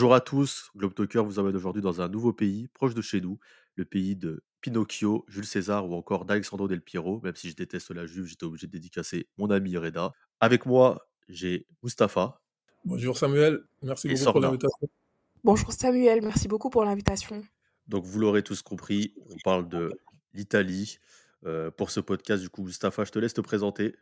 Bonjour à tous, Globe Talker vous emmène aujourd'hui dans un nouveau pays, proche de chez nous, le pays de Pinocchio, Jules César ou encore d'Alexandro Del Piero. Même si je déteste la Juve, j'étais obligé de dédicacer mon ami Reda. Avec moi, j'ai Mustapha Bonjour Samuel, merci beaucoup pour l'invitation. Bonjour Samuel, merci beaucoup pour l'invitation. Donc vous l'aurez tous compris, on parle de l'Italie. Euh, pour ce podcast, du coup, Mustapha, je te laisse te présenter.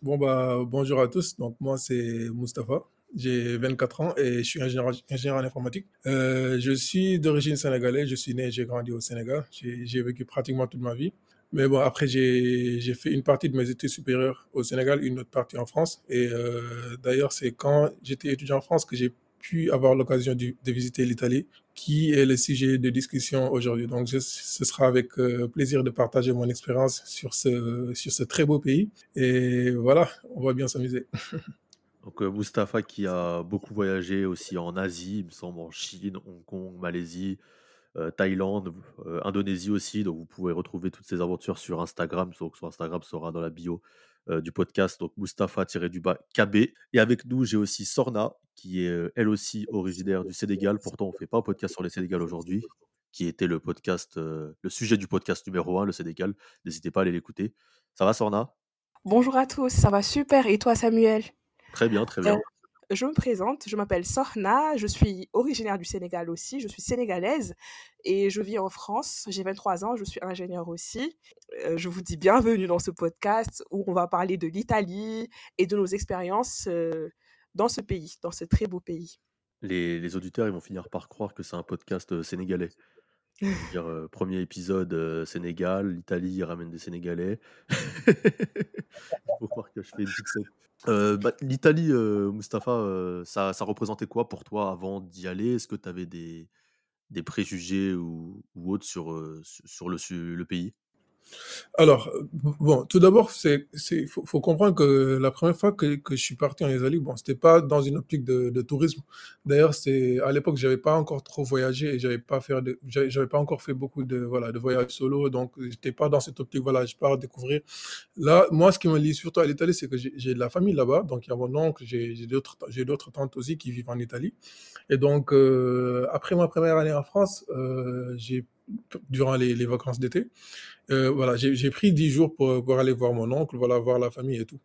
Bon bah bonjour à tous, donc moi c'est Mustapha, j'ai 24 ans et je suis ingénieur, en informatique. Euh, je suis d'origine sénégalaise, je suis né et j'ai grandi au Sénégal, j'ai vécu pratiquement toute ma vie. Mais bon après j'ai fait une partie de mes études supérieures au Sénégal, une autre partie en France. Et euh, d'ailleurs c'est quand j'étais étudiant en France que j'ai pu avoir l'occasion de, visiter l'Italie, qui est le sujet de discussion aujourd'hui. Donc ce sera avec euh, plaisir de partager mon expérience sur ce, sur ce très beau pays. Et voilà, on va bien s'amuser. Donc euh, Mustapha qui a beaucoup voyagé aussi en Asie, il me semble en Chine, Hong Kong, Malaisie, euh, Thaïlande, euh, Indonésie aussi. Donc vous pouvez retrouver toutes ces aventures sur Instagram. Donc son Instagram sera dans la bio du podcast. Donc Mustapha-du-bas KB. Et avec nous, j'ai aussi Sorna, qui est elle aussi originaire du Sénégal. Pourtant, on ne fait pas un podcast sur le Sénégal aujourd'hui, qui était le podcast, le sujet du podcast numéro un, le Sénégal. N'hésitez pas à aller l'écouter. Ça va, Sorna? Bonjour à tous, ça va super et toi Samuel? Très bien, très Euh, bien. je me présente, je m'appelle Sorna, je suis originaire du Sénégal aussi, je suis sénégalaise et je vis en France, j'ai 23 ans, je suis ingénieure aussi. Euh, je vous dis bienvenue dans ce podcast où on va parler de l'Italie et de nos expériences euh, dans ce pays, dans ce très beau pays. Les, les auditeurs, ils vont finir par croire que c'est un podcast euh, sénégalais. Dire, euh, premier épisode euh, Sénégal, l'Italie ramène des Sénégalais. Il faut croire que je fais une petite. Euh, bah, L'Italie, euh, Mustapha, euh, ça, représentait quoi pour toi avant d'y aller? Est-ce que tu avais des, préjugés ou, ou autres sur, euh, le pays? Alors, bon, tout d'abord, c'est, c'est, faut, comprendre que la première fois que, que je suis parti en Italie, bon, c'était pas dans une optique de, tourisme. D'ailleurs, c'est, à l'époque, j'avais pas encore trop voyagé et j'avais pas fait de, j'avais pas encore fait beaucoup de, voilà, de voyages solo, donc j'étais pas dans cette optique, voilà, je pars découvrir. Là, moi, ce qui me lie surtout à l'Italie, c'est que j'ai de la famille là-bas, donc il y a mon oncle, j'ai d'autres, j'ai d'autres tantes aussi qui vivent en Italie. Et donc, euh, après ma première année en France, euh, j'ai, durant les vacances d'été, euh, voilà, j'ai pris 10 jours pour, pour aller voir mon oncle, voilà, voir la famille et tout.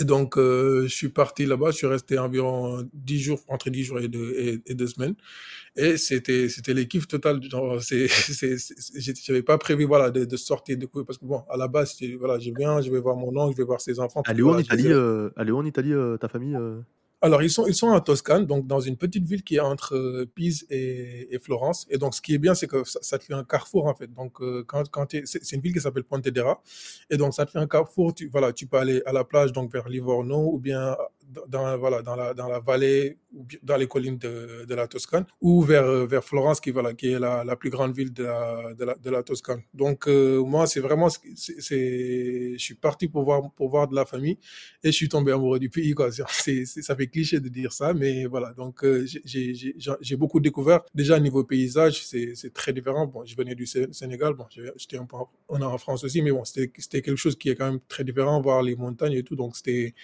Et donc, euh, je suis parti là-bas, je suis resté environ 10 jours, entre 10 jours et deux, et, et deux semaines. Et c'était, c'était le kiff total. J'avais pas prévu, voilà, de, de sortir, de courir, parce que bon, à la base, voilà, je viens, je vais voir mon oncle, je vais voir ses enfants, Elle est où en je les Italie, euh, en Italie euh, ta famille euh alors, ils sont, ils sont en Toscane, donc dans une petite ville qui est entre euh, Pise et, et Florence. Et donc, ce qui est bien, c'est que ça, te fait un carrefour, en fait. Donc, euh, quand, quand c'est une ville qui s'appelle Pontedera. Et donc, ça te fait un carrefour. Tu, voilà, tu peux aller à la plage, donc vers Livorno, ou bien dans, voilà, dans, la, dans la vallée, dans les collines de, de la Toscane, ou vers, vers Florence, qui, voilà, qui est la, la plus grande ville de la, de la, Toscane. Donc, euh, moi, c'est vraiment, c'est, c'est- je suis parti pour voir, pour voir de la famille et je suis tombé amoureux du pays, quoi. C'est, c'est- ça fait cliché de dire ça, mais voilà. Donc, euh, j'ai, beaucoup découvert. Déjà, niveau paysage, c'est, très différent. Bon, je venais du Sé- Sénégal, bon, j'étais un peu en, France aussi, mais bon, c'était, quelque chose qui est quand même très différent, voir les montagnes et tout. Donc, c'était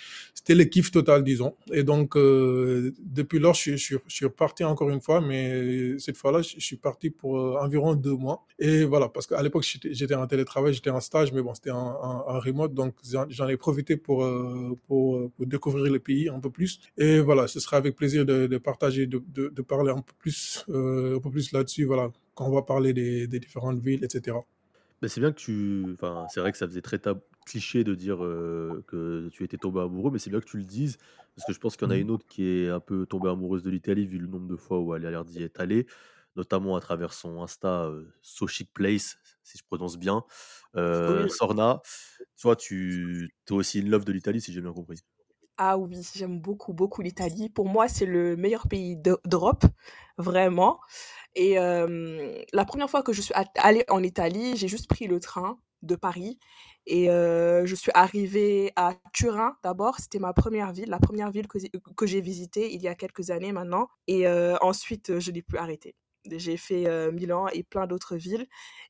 le kiff total, disons. Et donc, euh, depuis lors, je, suis- reparti encore une fois, mais cette fois-là, je, suis parti pour euh, environ deux mois. Et voilà, parce qu'à l'époque, j'étais, en télétravail, j'étais en stage, mais bon, c'était en, en- remote, donc j'en ai profité pour, euh, pour, pour découvrir le pays un peu plus. Et voilà, ce sera avec plaisir de, partager, de, de, parler un peu plus, un peu plus là-dessus, voilà, quand on va parler des, différentes villes, etc. Mais c'est bien que tu. Enfin, c'est vrai que ça faisait très tab- cliché de dire euh, que tu étais tombé amoureux, mais c'est bien que tu le dises, parce que je pense qu'il y en a Mhm. une autre qui est un peu tombée amoureuse de l'Italie, vu le nombre de fois où elle a l'air d'y être allée, notamment à travers son Insta euh, So Chic Place, si je prononce bien. Euh. Sorna, toi, tu es aussi in love de l'Italie, si j'ai bien compris. Ah oui, j'aime beaucoup, beaucoup l'Italie. Pour moi, c'est le meilleur pays d'E- d'Europe, vraiment. Et euh, la première fois que je suis allée en Italie, j'ai juste pris le train de Paris et euh, je suis arrivée à Turin d'abord. C'était ma première ville, la première ville que, j'ai- que j'ai visitée il y a quelques années maintenant. Et euh, ensuite, je n'ai plus arrêté. J'ai fait euh, Milan et plein d'autres villes.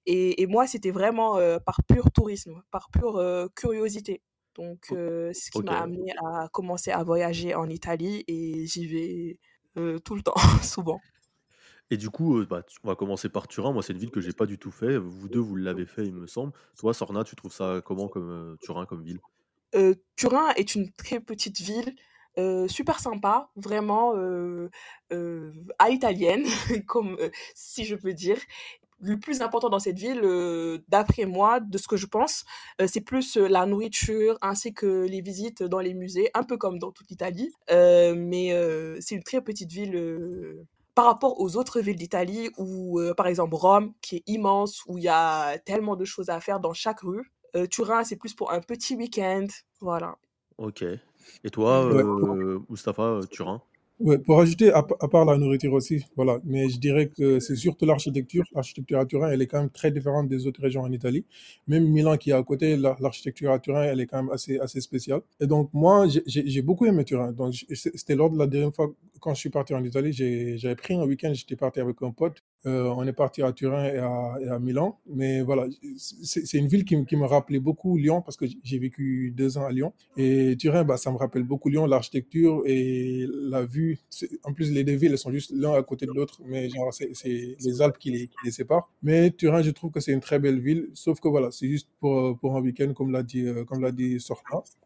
Et, et moi, c'était vraiment par pur tourisme, par pure curiosité. Donc, ce qui m'a amené à commencer à voyager en Italie et j'y vais tout le temps, souvent. Et du coup, bah, on va commencer par Turin. Moi, c'est une ville que j'ai pas du tout fait. Vous 2, vous l'avez fait, il me semble. Toi, Sorna, tu trouves ça comment comme, Turin comme ville? Turin est une très petite ville, super sympa, vraiment, à l'italienne, comme, si je peux dire. Le plus important dans cette ville, d'après moi, de ce que je pense, c'est plus, la nourriture ainsi que les visites dans les musées, un peu comme dans toute l'Italie. Mais, c'est une très petite ville, par rapport aux autres villes d'Italie où, par exemple Rome, qui est immense, où il y a tellement de choses à faire dans chaque rue. Turin, c'est plus pour un petit week-end, voilà. OK. Et toi. Ouais. heu, Turin? Ouais, pour ajouter, à, pa- à part la nourriture aussi, voilà. Mais je dirais que c'est surtout l'architecture. L'architecture à Turin, elle est quand même très différente des autres régions en Italie. Même Milan qui est à côté, la- l'architecture à Turin, elle est quand même assez, assez spéciale. Et donc, moi, j'ai beaucoup aimé Turin. Donc, c'était lors de la dernière fois, quand je suis parti en Italie, j'avais pris un week-end, j'étais parti avec un pote. Euh, on est parti à Turin et à, Milan. Mais voilà, c'est une ville qui me rappelait beaucoup Lyon parce que j'ai vécu deux ans à Lyon. Et Turin, bah, ça me rappelle beaucoup Lyon, l'architecture et la vue. En plus, les deux villes, sont juste l'un à côté de l'autre, mais genre, c'est les Alpes qui les, séparent. Mais Turin, je trouve que c'est une très belle ville, sauf que voilà, c'est juste pour, pour un week-end, comme l'a dit, euh, comme l'a dit.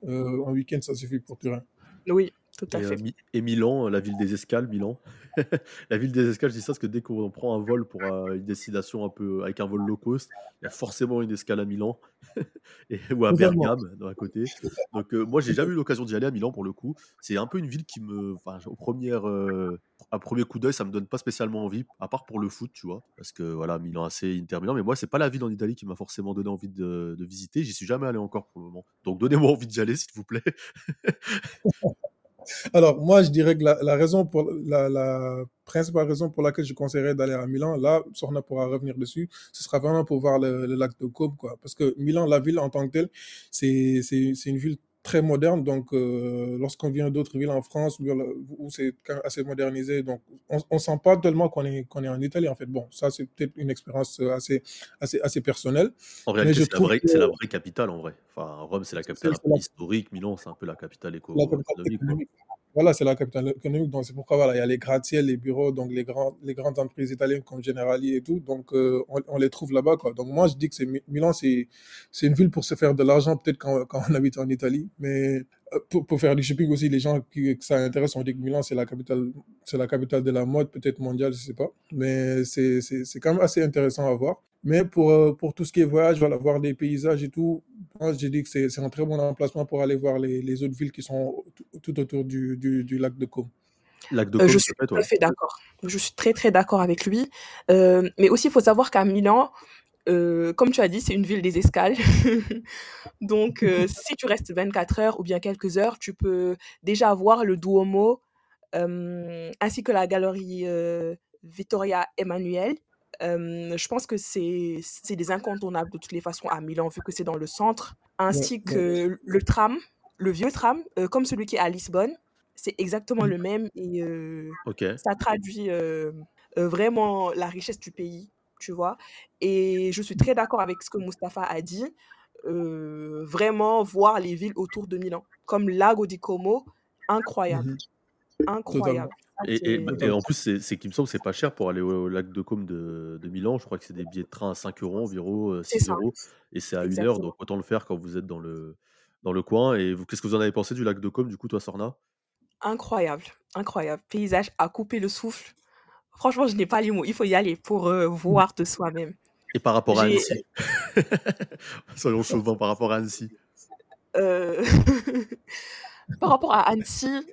Euh, un week-end, ça suffit pour Turin. Oui, tout à Et, heu, fait. Et Milan, heu, la ville des escales, Milan. La ville des escales, je dis ça parce que dès qu'on prend un vol pour, heu, une destination un peu avec un vol low cost, il y a forcément une escale à Milan et ou à. Bergame, à côté. Donc, heu, moi, j'ai jamais eu l'occasion d'y aller à Milan pour le coup. C'est un peu une ville qui me enfin, premières, heu, à 1er coup d'œil, ça me donne pas spécialement envie, à part pour le foot, tu vois? Parce que voilà, Milan AC, Inter Milan, mais moi, c'est pas la ville en Italie qui m'a forcément donné envie de de visiter. J'y suis jamais allé encore pour le moment. Donc donnez-moi envie d'y aller, s'il vous plaît. Alors, moi, je dirais que la, raison pour la, principale raison pour laquelle je conseillerais d'aller à Milan, là, Sorna pourra revenir dessus, ce sera vraiment pour voir le, lac de Côme, quoi. Parce que Milan, la ville en tant que telle, c'est une ville très moderne. Donc, euh, lorsqu'on vient d'autres villes en France où, où c'est assez modernisé, donc on, on sent pas tellement qu'on est, qu'on est en Italie, en fait. Bon, ça, c'est peut-être une expérience assez, assez, assez personnelle. En réalité, c'est la que c'est la vraie capitale en vrai. Enfin, Rome, c'est la capitale historique, Milan, c'est un peu la capitale éco économique. Voilà, c'est la capitale économique, donc c'est pourquoi voilà, il y a les gratte-ciels, les bureaux, donc les, grands, les grandes entreprises italiennes comme Generali et tout, donc euh, on, on les trouve là-bas. Quoi. Donc moi, je dis que c'est, Milan, c'est, c'est une ville pour se faire de l'argent, peut-être quand, quand on habite en Italie, mais euh, pour, pour faire du shopping aussi, les gens qui, que ça intéresse, on dit que Milan, c'est la capitale, c'est la capitale de la mode, peut-être mondiale, je sais pas, mais c'est, c'est, c'est quand même assez intéressant à voir. Mais pour, euh, pour tout ce qui est voyage, voilà, voir des paysages et tout, j'ai dit que c'est c'est un très bon emplacement pour aller voir les, les autres villes qui sont tout, tout autour du, du, du lac de Côme. Lac de je Côme, suis tu fait, tout à fait d'accord. Je suis très, très d'accord avec lui. Heu, mais aussi, il faut savoir qu'à Milan, comme tu as dit, c'est une ville des escales. Donc, si tu restes 24 heures ou bien quelques heures, tu peux déjà voir le Duomo, ainsi que la galerie, Vittoria Emanuele. Je pense que c'est des incontournables de toutes les façons à Milan, vu que c'est dans le centre, ainsi ouais. que le tram, le vieux tram, comme celui qui est à Lisbonne. C'est exactement le même et ça traduit, vraiment la richesse du pays, tu vois? Et je suis très d'accord avec ce que Mustapha a dit, vraiment voir les villes autour de Milan, comme Lago di Como, incroyable, Mhm. incroyable. Ça, Et en plus, c'est qu'il me semble que c'est pas cher pour aller au lac de Côme de de Milan. Je crois que c'est des billets de train à 5 € environ, heu, c'est 6 ça, € et c'est à une heure, donc exactement. autant le faire quand vous êtes dans le dans le coin et qu'est-ce que vous en avez pensé du lac de Côme, du coup, toi, Sorna? Incroyable, incroyable. Paysage à couper le souffle. Franchement, je n'ai pas les mots. Il faut y aller pour, heu, voir de soi-même. Et par rapport à Annecy? Soyons chauvins par rapport à Annecy. heu, par rapport à Annecy,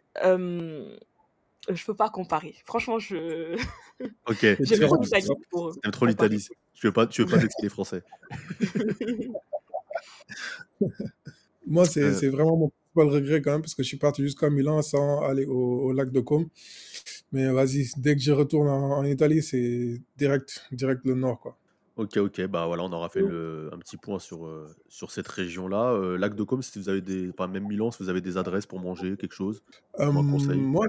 je peux pas comparer. Franchement, je OK, j'aime trop l'Italie pour tu trop l'Italie. Tu veux pas tu veux pas les Français. Moi, c'est c'est vraiment mon principal regret quand même, parce que je suis parti jusqu'à Milan sans aller au, au lac de Côme. Mais vas-y, dès que je retourne en, en Italie, c'est direct, direct le nord, quoi. OK, OK, bah, voilà, on aura fait le un petit point sur, heu, sur cette région-là. Heu, lac de Côme, si vous avez des enfin, même Milan, si vous avez des adresses pour manger, quelque chose, Euh, un conseil? moi,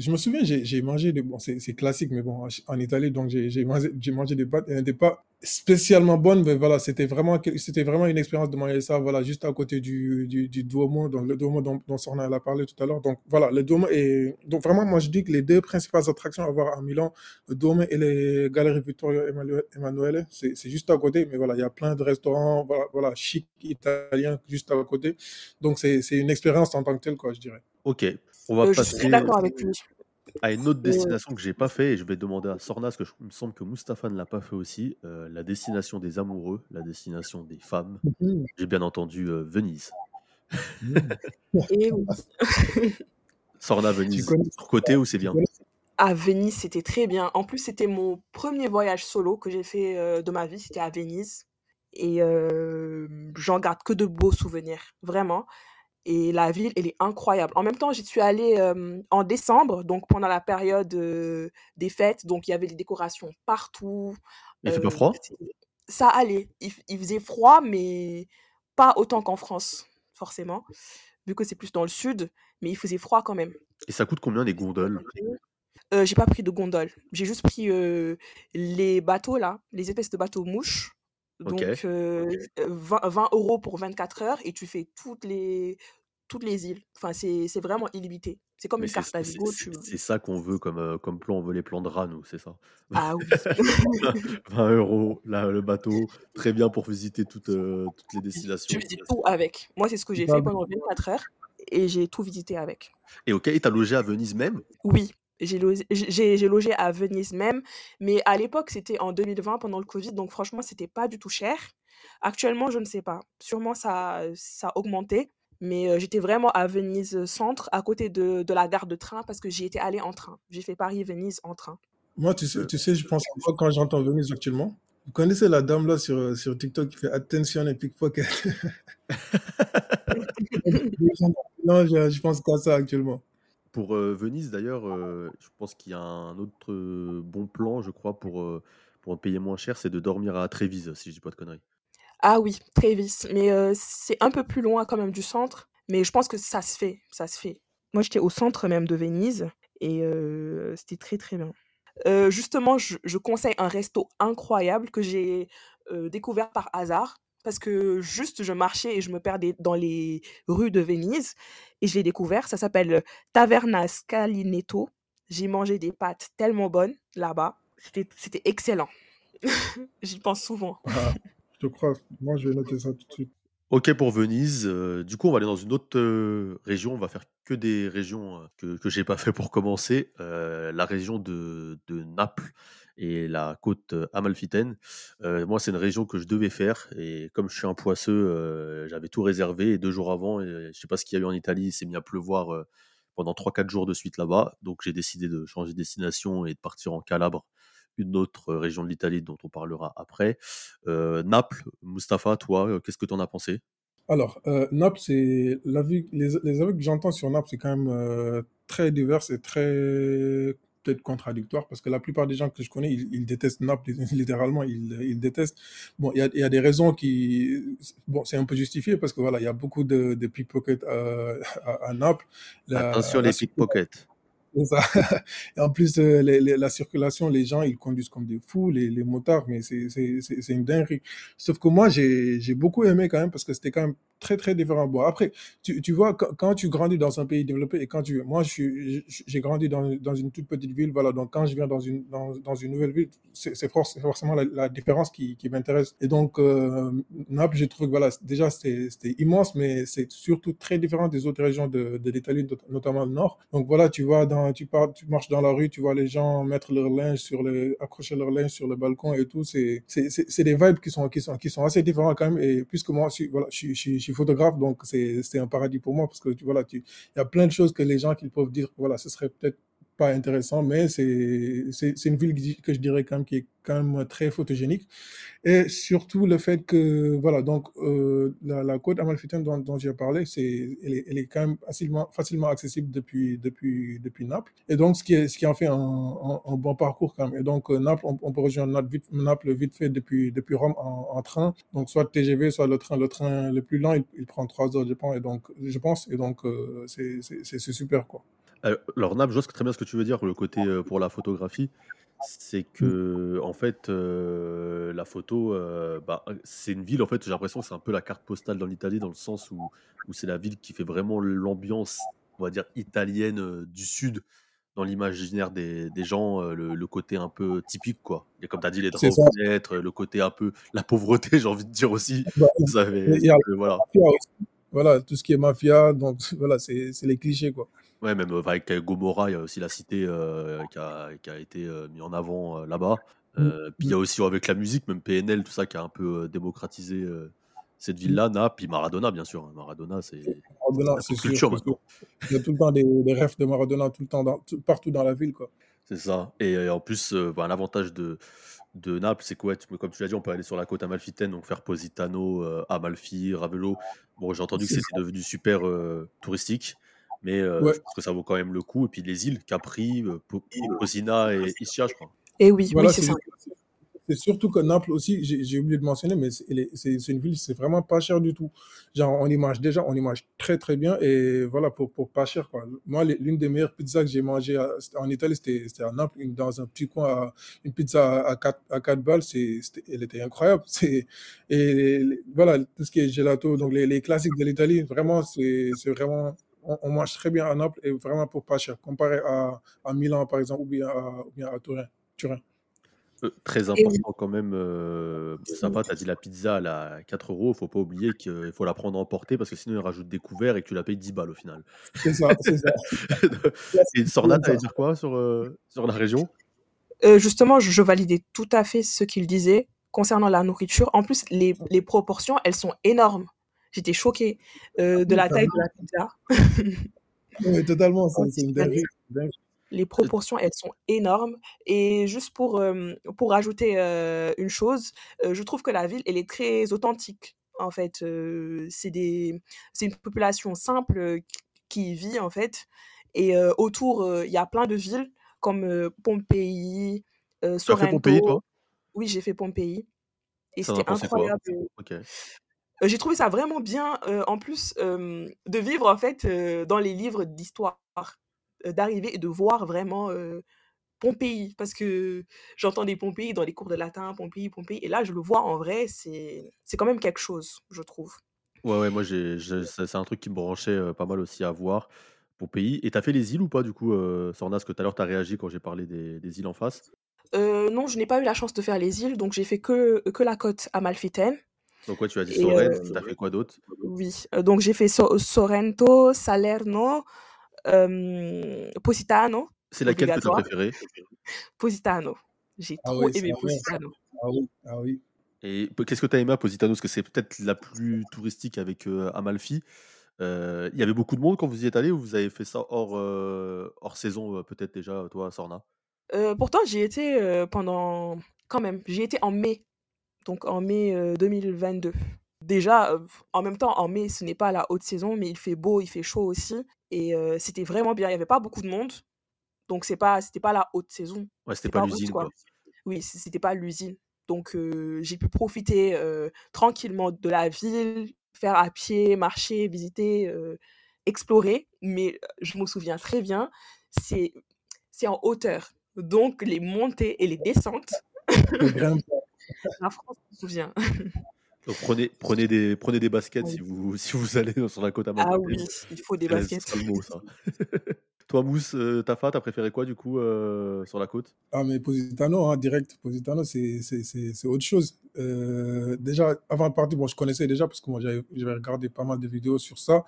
Je me souviens, j'ai mangé des... Bon, c'est classique, mais bon, en Italie, donc j'ai mangé, des pâtes. Elles n'étaient pas spécialement bonnes, mais voilà, c'était vraiment, vraiment une expérience de manger ça, voilà, juste à côté du, du, du Duomo, donc le Duomo dont, dont Sorna a parlé tout à l'heure. Donc voilà, le Duomo est... Donc vraiment, moi je dis que les deux principales attractions à voir à Milan, le Duomo et les Galeries Vittorio Emanuele, c'est juste à côté, mais voilà, il y a plein de restaurants, voilà, chic italiens juste à côté. Donc c'est une expérience en tant que telle, quoi, je dirais. Ok, on va Euh, passer d'accord avec lui. à une autre destination que j'ai pas fait et je vais demander à Sorna, parce que je- il me semble que Mustapha ne l'a pas fait aussi, euh, la destination des amoureux, la destination des femmes. Mhm. J'ai bien entendu euh, Venise. Mhm. et. Sorna, Venise, connais, surcoté ou c'est bien? À Venise, c'était très bien. En plus, c'était mon premier voyage solo que j'ai fait euh, de ma vie. C'était à Venise. Et euh, j'en garde que de beaux souvenirs, vraiment. Et la ville, elle est incroyable. En même temps, j'y suis allée euh, en décembre, donc pendant la période euh, des fêtes. Donc, il y avait des décorations partout. Il fait pas froid? ça allait. Il, faisait froid, mais pas autant qu'en France, forcément, vu que c'est plus dans le sud. Mais il faisait froid quand même. Et ça coûte combien les gondoles? Euh, j'ai pas pris de gondole. J'ai juste pris les bateaux là, les espèces de bateaux mouches. Donc euh, 20, 20 euros pour 24 heures et tu fais toutes les, toutes les îles. Enfin, c'est vraiment illimité. C'est comme Mais une carte à Vigo. c'est- Tu... c'est ça qu'on veut comme, comme plan, on veut les plans de rats, nous, c'est ça? Ah oui. 20 euros, là, le bateau, très bien pour visiter toutes, euh, toutes les Tu destinations. visites tout avec. Moi, c'est ce que j'ai fait pendant 24 heures et j'ai tout visité avec. Et ok, et t'as logé à Venise même? Oui, j'ai logé, j'ai j'ai logé à Venise même, mais à l'époque, c'était en 2020 pendant le Covid, donc franchement, c'était pas du tout cher. Actuellement, je ne sais pas. Sûrement, ça, ça a augmenté, mais euh, j'étais vraiment à Venise centre, à côté de, de la gare de train, parce que j'y étais allée en train. J'ai fait Paris-Venise en train. Moi, tu sais, Euh, tu sais, je pense à quoi quand j'entends Venise actuellement. Vous connaissez la dame là sur, sur TikTok qui fait attention et pickpocket Non, je, je pense qu'à ça actuellement. Pour Venise, d'ailleurs, je pense qu'il y a un autre bon plan, je crois, pour, pour payer moins cher, c'est de dormir à Trévise, si je dis pas de conneries. Ah oui, Trévis, mais c'est un peu plus loin quand même du centre, mais je pense que ça se fait, ça se fait. Moi, j'étais au centre même de Venise et c'était très très bien. Justement, je, conseille un resto incroyable que j'ai découvert par hasard parce que juste je marchais et je me perdais dans les rues de Venise et je l'ai découvert. Ça s'appelle Taverna Scalinetto. J'ai mangé des pâtes tellement bonnes là-bas. C'était excellent. J'y pense souvent. Ah, je crois. Moi, je vais noter ça tout de suite. Ok pour Venise. euh, du coup, on va aller dans une autre euh, région. On va faire que des régions euh, que, que j'ai pas fait pour commencer. Euh, la région de, de Naples et la côte amalfitaine. Moi, c'est une région que je devais faire. Et comme je suis un poisseux, j'avais tout réservé. Et deux jours avant, je sais pas ce qu'il y a eu en Italie, il s'est mis à pleuvoir pendant 3-4 jours de suite là-bas. Donc, j'ai décidé de changer de destination et de partir en Calabre, une autre région de l'Italie dont on parlera après. Euh, Naples, Mustapha, toi, euh, qu'est-ce que tu en as pensé? Alors, euh, Naples, c'est la vie, les, les avis que j'entends sur Naples, c'est quand même euh, très divers et très peut-être contradictoire parce que la plupart des gens que je connais, ils, ils détestent Naples, littéralement, ils, ils détestent. Bon, il y a, il y a des raisons qui, bon, c'est un peu justifié parce que voilà, il y a beaucoup de, de pickpockets euh, à, à Naples. La, Attention la les pickpockets. Et en plus, euh, les- la circulation, les gens, ils conduisent comme des fous, les, les motards, mais c'est une dinguerie. Sauf que moi, j'ai beaucoup aimé quand même parce que c'était quand même très, très différent. Après, tu, tu vois, quand, tu grandis dans un pays développé et quand tu... Moi, j'ai grandi dans, dans une toute petite ville, voilà, donc quand je viens dans une, dans, dans une nouvelle ville, c'est c'est forc- c'est forcément la, différence qui, qui m'intéresse. Et donc, euh, Naples, j'ai trouvé que, voilà, déjà, c'était immense, mais c'est surtout très différent des autres régions de, de l'Italie, not- notamment le nord. Donc voilà, tu vois, dans, tu, pars, tu marches dans la rue, tu vois les gens mettre leur linge sur le, accrocher leur linge sur le balcon et tout. C'est des vibes qui sont, qui, sont, qui sont assez différents quand même. Et puisque moi, voilà, je, suis- photographe, donc c'est un paradis pour moi parce que tu, voilà, il y a plein de choses que les gens qui peuvent dire, voilà, ce serait peut-être pas intéressant, mais c'est une ville que je- dirais quand même qui est quand même très photogénique. Et surtout le fait que, voilà, donc euh, la, côte amalfitaine dont, dont j'ai parlé, c'est, elle, est, elle est quand même facilement, facilement accessible depuis, depuis, depuis Naples. Et donc, ce qui, est, ce qui en fait un, un, bon parcours quand même. Et donc, euh, Naples, on, peut rejoindre Naples vite, Naples vite fait depuis, depuis Rome en, train. Donc, soit TGV, soit le train. Le train le plus lent, il, prend trois heures, je pense. Et donc, je pense, et donc euh, c'est super, quoi. Alors Naples, je vois très bien ce que tu veux dire, le côté, pour la photographie. C'est que en fait, heu, la photo, bah, c'est une ville, en fait, j'ai l'impression que c'est un peu la carte postale dans l'Italie, dans le sens où où c'est la ville qui fait vraiment l'ambiance, on va dire italienne, du sud, dans l'imaginaire des des gens, le le côté un peu typique, quoi. Et comme tu as dit, les draps fenêtres, le côté un peu la pauvreté, j'ai envie de dire aussi. Bah, Ça fait voilà. Voilà, tout ce qui est mafia, donc voilà, c'est les clichés, quoi. Ouais, même, heu, avec Gomorrah, il y a aussi la cité, heu, qui a qui a été, heu, mis en avant, là-bas. Mmh, puis il y mmh. a aussi avec la musique, même PNL, tout ça, qui a un peu, démocratisé, cette Mmh. ville-là, Naples, puis Maradona, bien sûr, hein. Maradona, c'est culture maintenant. Il y a tout le temps des des refs de Maradona tout le temps dans tout partout dans la ville, quoi. C'est ça et en plus, bah, l'avantage de de Naples, c'est ouais, peux comme tu l'as dit, on peut aller sur la côte amalfitaine, donc faire Positano, Amalfi, Ravello. Bon, j'ai entendu que C'est c'était devenu super, touristique, mais Ouais. je pense que ça vaut quand même le coup et puis les îles, Capri, Po Posina et Ischia, je crois. Et oui, oui, Voilà, c'est c'est ça. c'est surtout que Naples aussi, j'ai oublié de mentionner, mais c'est une ville, c'est vraiment pas cher du tout. Genre, on y mange déjà, on y mange très, très bien et voilà, pour pour pas cher, quoi. Moi, l'une des meilleures pizzas que j'ai mangées à c'était en Italie, c'était c'était à Naples, une dans un petit coin à une pizza à à 4 à 4 balles, c'était elle était incroyable. C'est et les voilà, tout ce qui est gelato, donc les les classiques de l'Italie, vraiment, c'est c'est vraiment on on mange très bien à Naples et vraiment pour pas cher, comparé à à Milan, par exemple, ou bien à ou bien à Turin Turin. Heu, très important quand même, heu, Mustapha, tu as dit la pizza elle à 4 €, faut pas oublier qu'il faut la prendre à emporter parce que sinon ils rajoutent des couverts et que tu la payes 10 balles au final. C'est ça, c'est ça. Et C'est Sorna, tu dire quoi sur, heu, sur la région? Justement, je je validais tout à fait ce qu'il disait concernant la nourriture. En plus, les les proportions, elles sont énormes. J'étais choquée, heu, de Oui, la taille de la pizza. Oui, totalement, En c'est une dinguerie, dingue. les proportions, elles sont énormes et juste pour, hem, pour rajouter, heu, une chose, je trouve que la ville, elle est très authentique. En fait, c'est des c'est une population simple, qui y vit, en fait et autour, il y a plein de villes comme, Pompéi, as fait Pompéi, Sorrento. toi? Oui, j'ai fait Pompéi et c'était incroyable, heu Heu, j'ai trouvé ça vraiment bien, heu, en plus, de vivre en fait, dans les livres d'histoire, d'arriver et de voir vraiment, Pompéi. Parce que j'entendais Pompéi dans les cours de latin, Pompéi, Pompéi et là je le vois en vrai, c'est quand même quelque chose, je trouve. Ouais, ouais, moi c'est un truc qui me branchait, pas mal aussi à voir, Pompéi. Et tu as fait les îles ou pas du coup, Sorna? Parce que tout à l'heure tu as réagi quand j'ai parlé des des îles en face. Heu, non, je n'ai pas eu la chance de faire les îles, donc j'ai fait que que la côte amalfitaine Donc ouais, tu as dit et Sorrente, tu as fait quoi d'autre? oui, heu, donc j'ai fait So Sorrento, Salerno, hem, Positano, C'est laquelle que tu as préférée? Positano, j'ai Ah trop aimé. Positano. Ah oui, ah oui. Et qu'est-ce que tu as aimé à Positano? Parce que c'est peut-être la plus touristique avec, Amalfi. Il y avait beaucoup de monde quand vous y êtes allés ou vous avez fait ça hors, hors saison, peut-être déjà, toi, Sorna? Pourtant j'y étais, pendant quand même, j'y étais en mai, donc en mai, heu, 2022. Déjà, heu, en même temps, en mai, ce n'est pas la haute saison, mais il fait beau, il fait chaud aussi et heu, c'était vraiment bien. Il y avait pas beaucoup de monde, donc c'est pas c'était pas la haute saison. Ouais, c'était pas pas l'usine, quoi. quoi. Oui, c'était pas l'usine, donc j'ai pu profiter, tranquillement de la ville, faire à pied, marcher, visiter, explorer, mais je me souviens très bien, c'est c'est en hauteur, donc les montées et les descentes. La France se souvient. Donc prenez prenez des prenez des baskets si vous si vous allez sur la côte Ah oui, il faut des C'est c'est baskets. le mot, ça. Toi, Mousse, heu, Tafa, tu as préféré quoi du coup, heu, sur la côte? Ah mais Positano, hein, direct, Positano, c'est c'est c'est c'est autre chose. Heu, déjà, avant de partir, bon, je connaissais déjà parce que moi j'avais j'avais regardé pas mal de vidéos sur ça.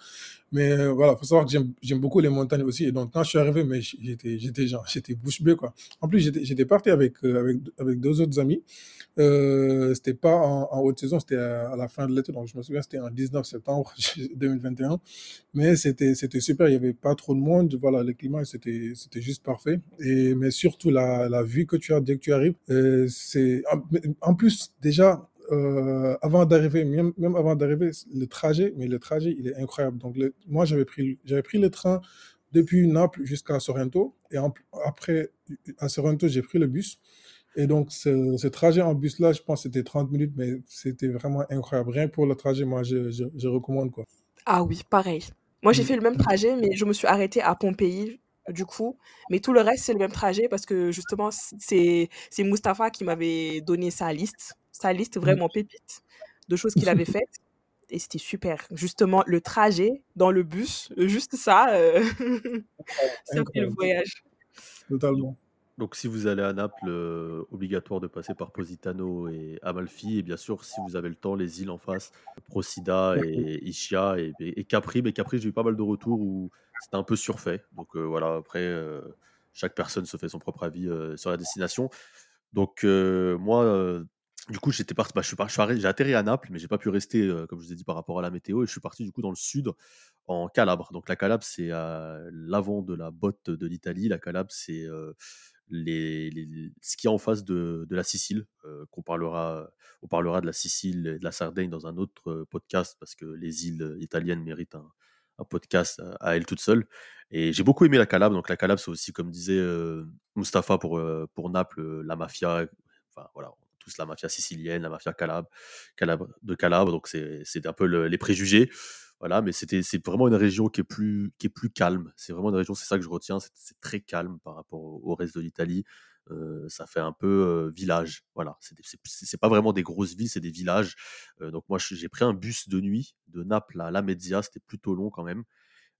Mais heu, voilà, faut savoir que j'aime beaucoup les montagnes aussi et donc quand je suis arrivé, mais j'étais j'étais genre j'étais bouche bée, quoi. En plus, j'étais j'étais parti avec, heu, avec avec 2 autres amis. Heu, c'était pas en haute saison, c'était à la fin de l'été, donc je me souviens, c'était en 19 septembre 2021. Mais c'était c'était super, il y avait pas trop de monde, voilà, le climat, c'était c'était juste parfait et mais surtout la la vue que tu as dès que tu arrives, heu, c'est en plus, déjà, heu, avant d'arriver, même même avant d'arriver, le trajet, mais le trajet, il est incroyable. Donc le moi, j'avais pris j'avais pris le train depuis Naples jusqu'à Sorrento et en après, à Sorrento, j'ai pris le bus et donc ce ce trajet en bus-là, je pense, c'était 30 minutes, mais c'était vraiment incroyable. Rien que pour le trajet, moi, je je je recommande, quoi. Ah oui, pareil. Moi, j'ai Mmh. fait le même trajet, mais je me suis arrêtée à Pompéi, du coup. Mais tout le reste, c'est le même trajet parce que justement, c'est c'est Mustapha qui m'avait donné sa liste, sa liste Mmh. vraiment pépite de choses qu'il avait faites. Et c'était super. Justement, le trajet dans le bus, juste ça, euh, ça fait le voyage. totalement. Donc si vous allez à Naples, euh, obligatoire de passer par Positano et Amalfi. Et bien sûr, si vous avez le temps, les îles en face, Procida et Ischia et, et- et Capri. Mais Capri, j'ai eu pas mal de retours où c'était un peu surfait. Donc euh, voilà, après, euh, chaque personne se fait son propre avis euh, sur la destination. Donc euh, moi, euh, du coup, j'étais parti. bah, je suis par- j'ai atterri à Naples, mais j'ai pas pu rester, comme je vous ai dit, par rapport à la météo. Et je suis parti du coup dans le sud, en Calabre. Donc la Calabre, c'est l'avant de la botte de l'Italie. La Calabre, c'est ce qui est en face de, la Sicile. qu'on parlera, on parlera de la Sicile et de la Sardaigne dans un autre podcast parce que les îles italiennes méritent un, podcast à, elles toutes seules. Et j'ai beaucoup aimé la Calabre. Donc la Calabre, c'est aussi, comme disait Mustapha pour, pour Naples, la mafia. Enfin voilà, la mafia sicilienne, la mafia calabre, calabre de Calabre. Donc c'est un peu le- les préjugés. Voilà, mais c'était c'est vraiment une région qui est plus qui est plus calme. C'est vraiment une région, c'est ça que je retiens, c'est très calme par rapport au, reste de l'Italie. Euh, ça fait un peu euh, village. Voilà, c'est pas vraiment des grosses villes, c'est des villages. Euh, donc moi, j'ai pris un bus de nuit de Naples à Lamezia, c'était plutôt long quand même.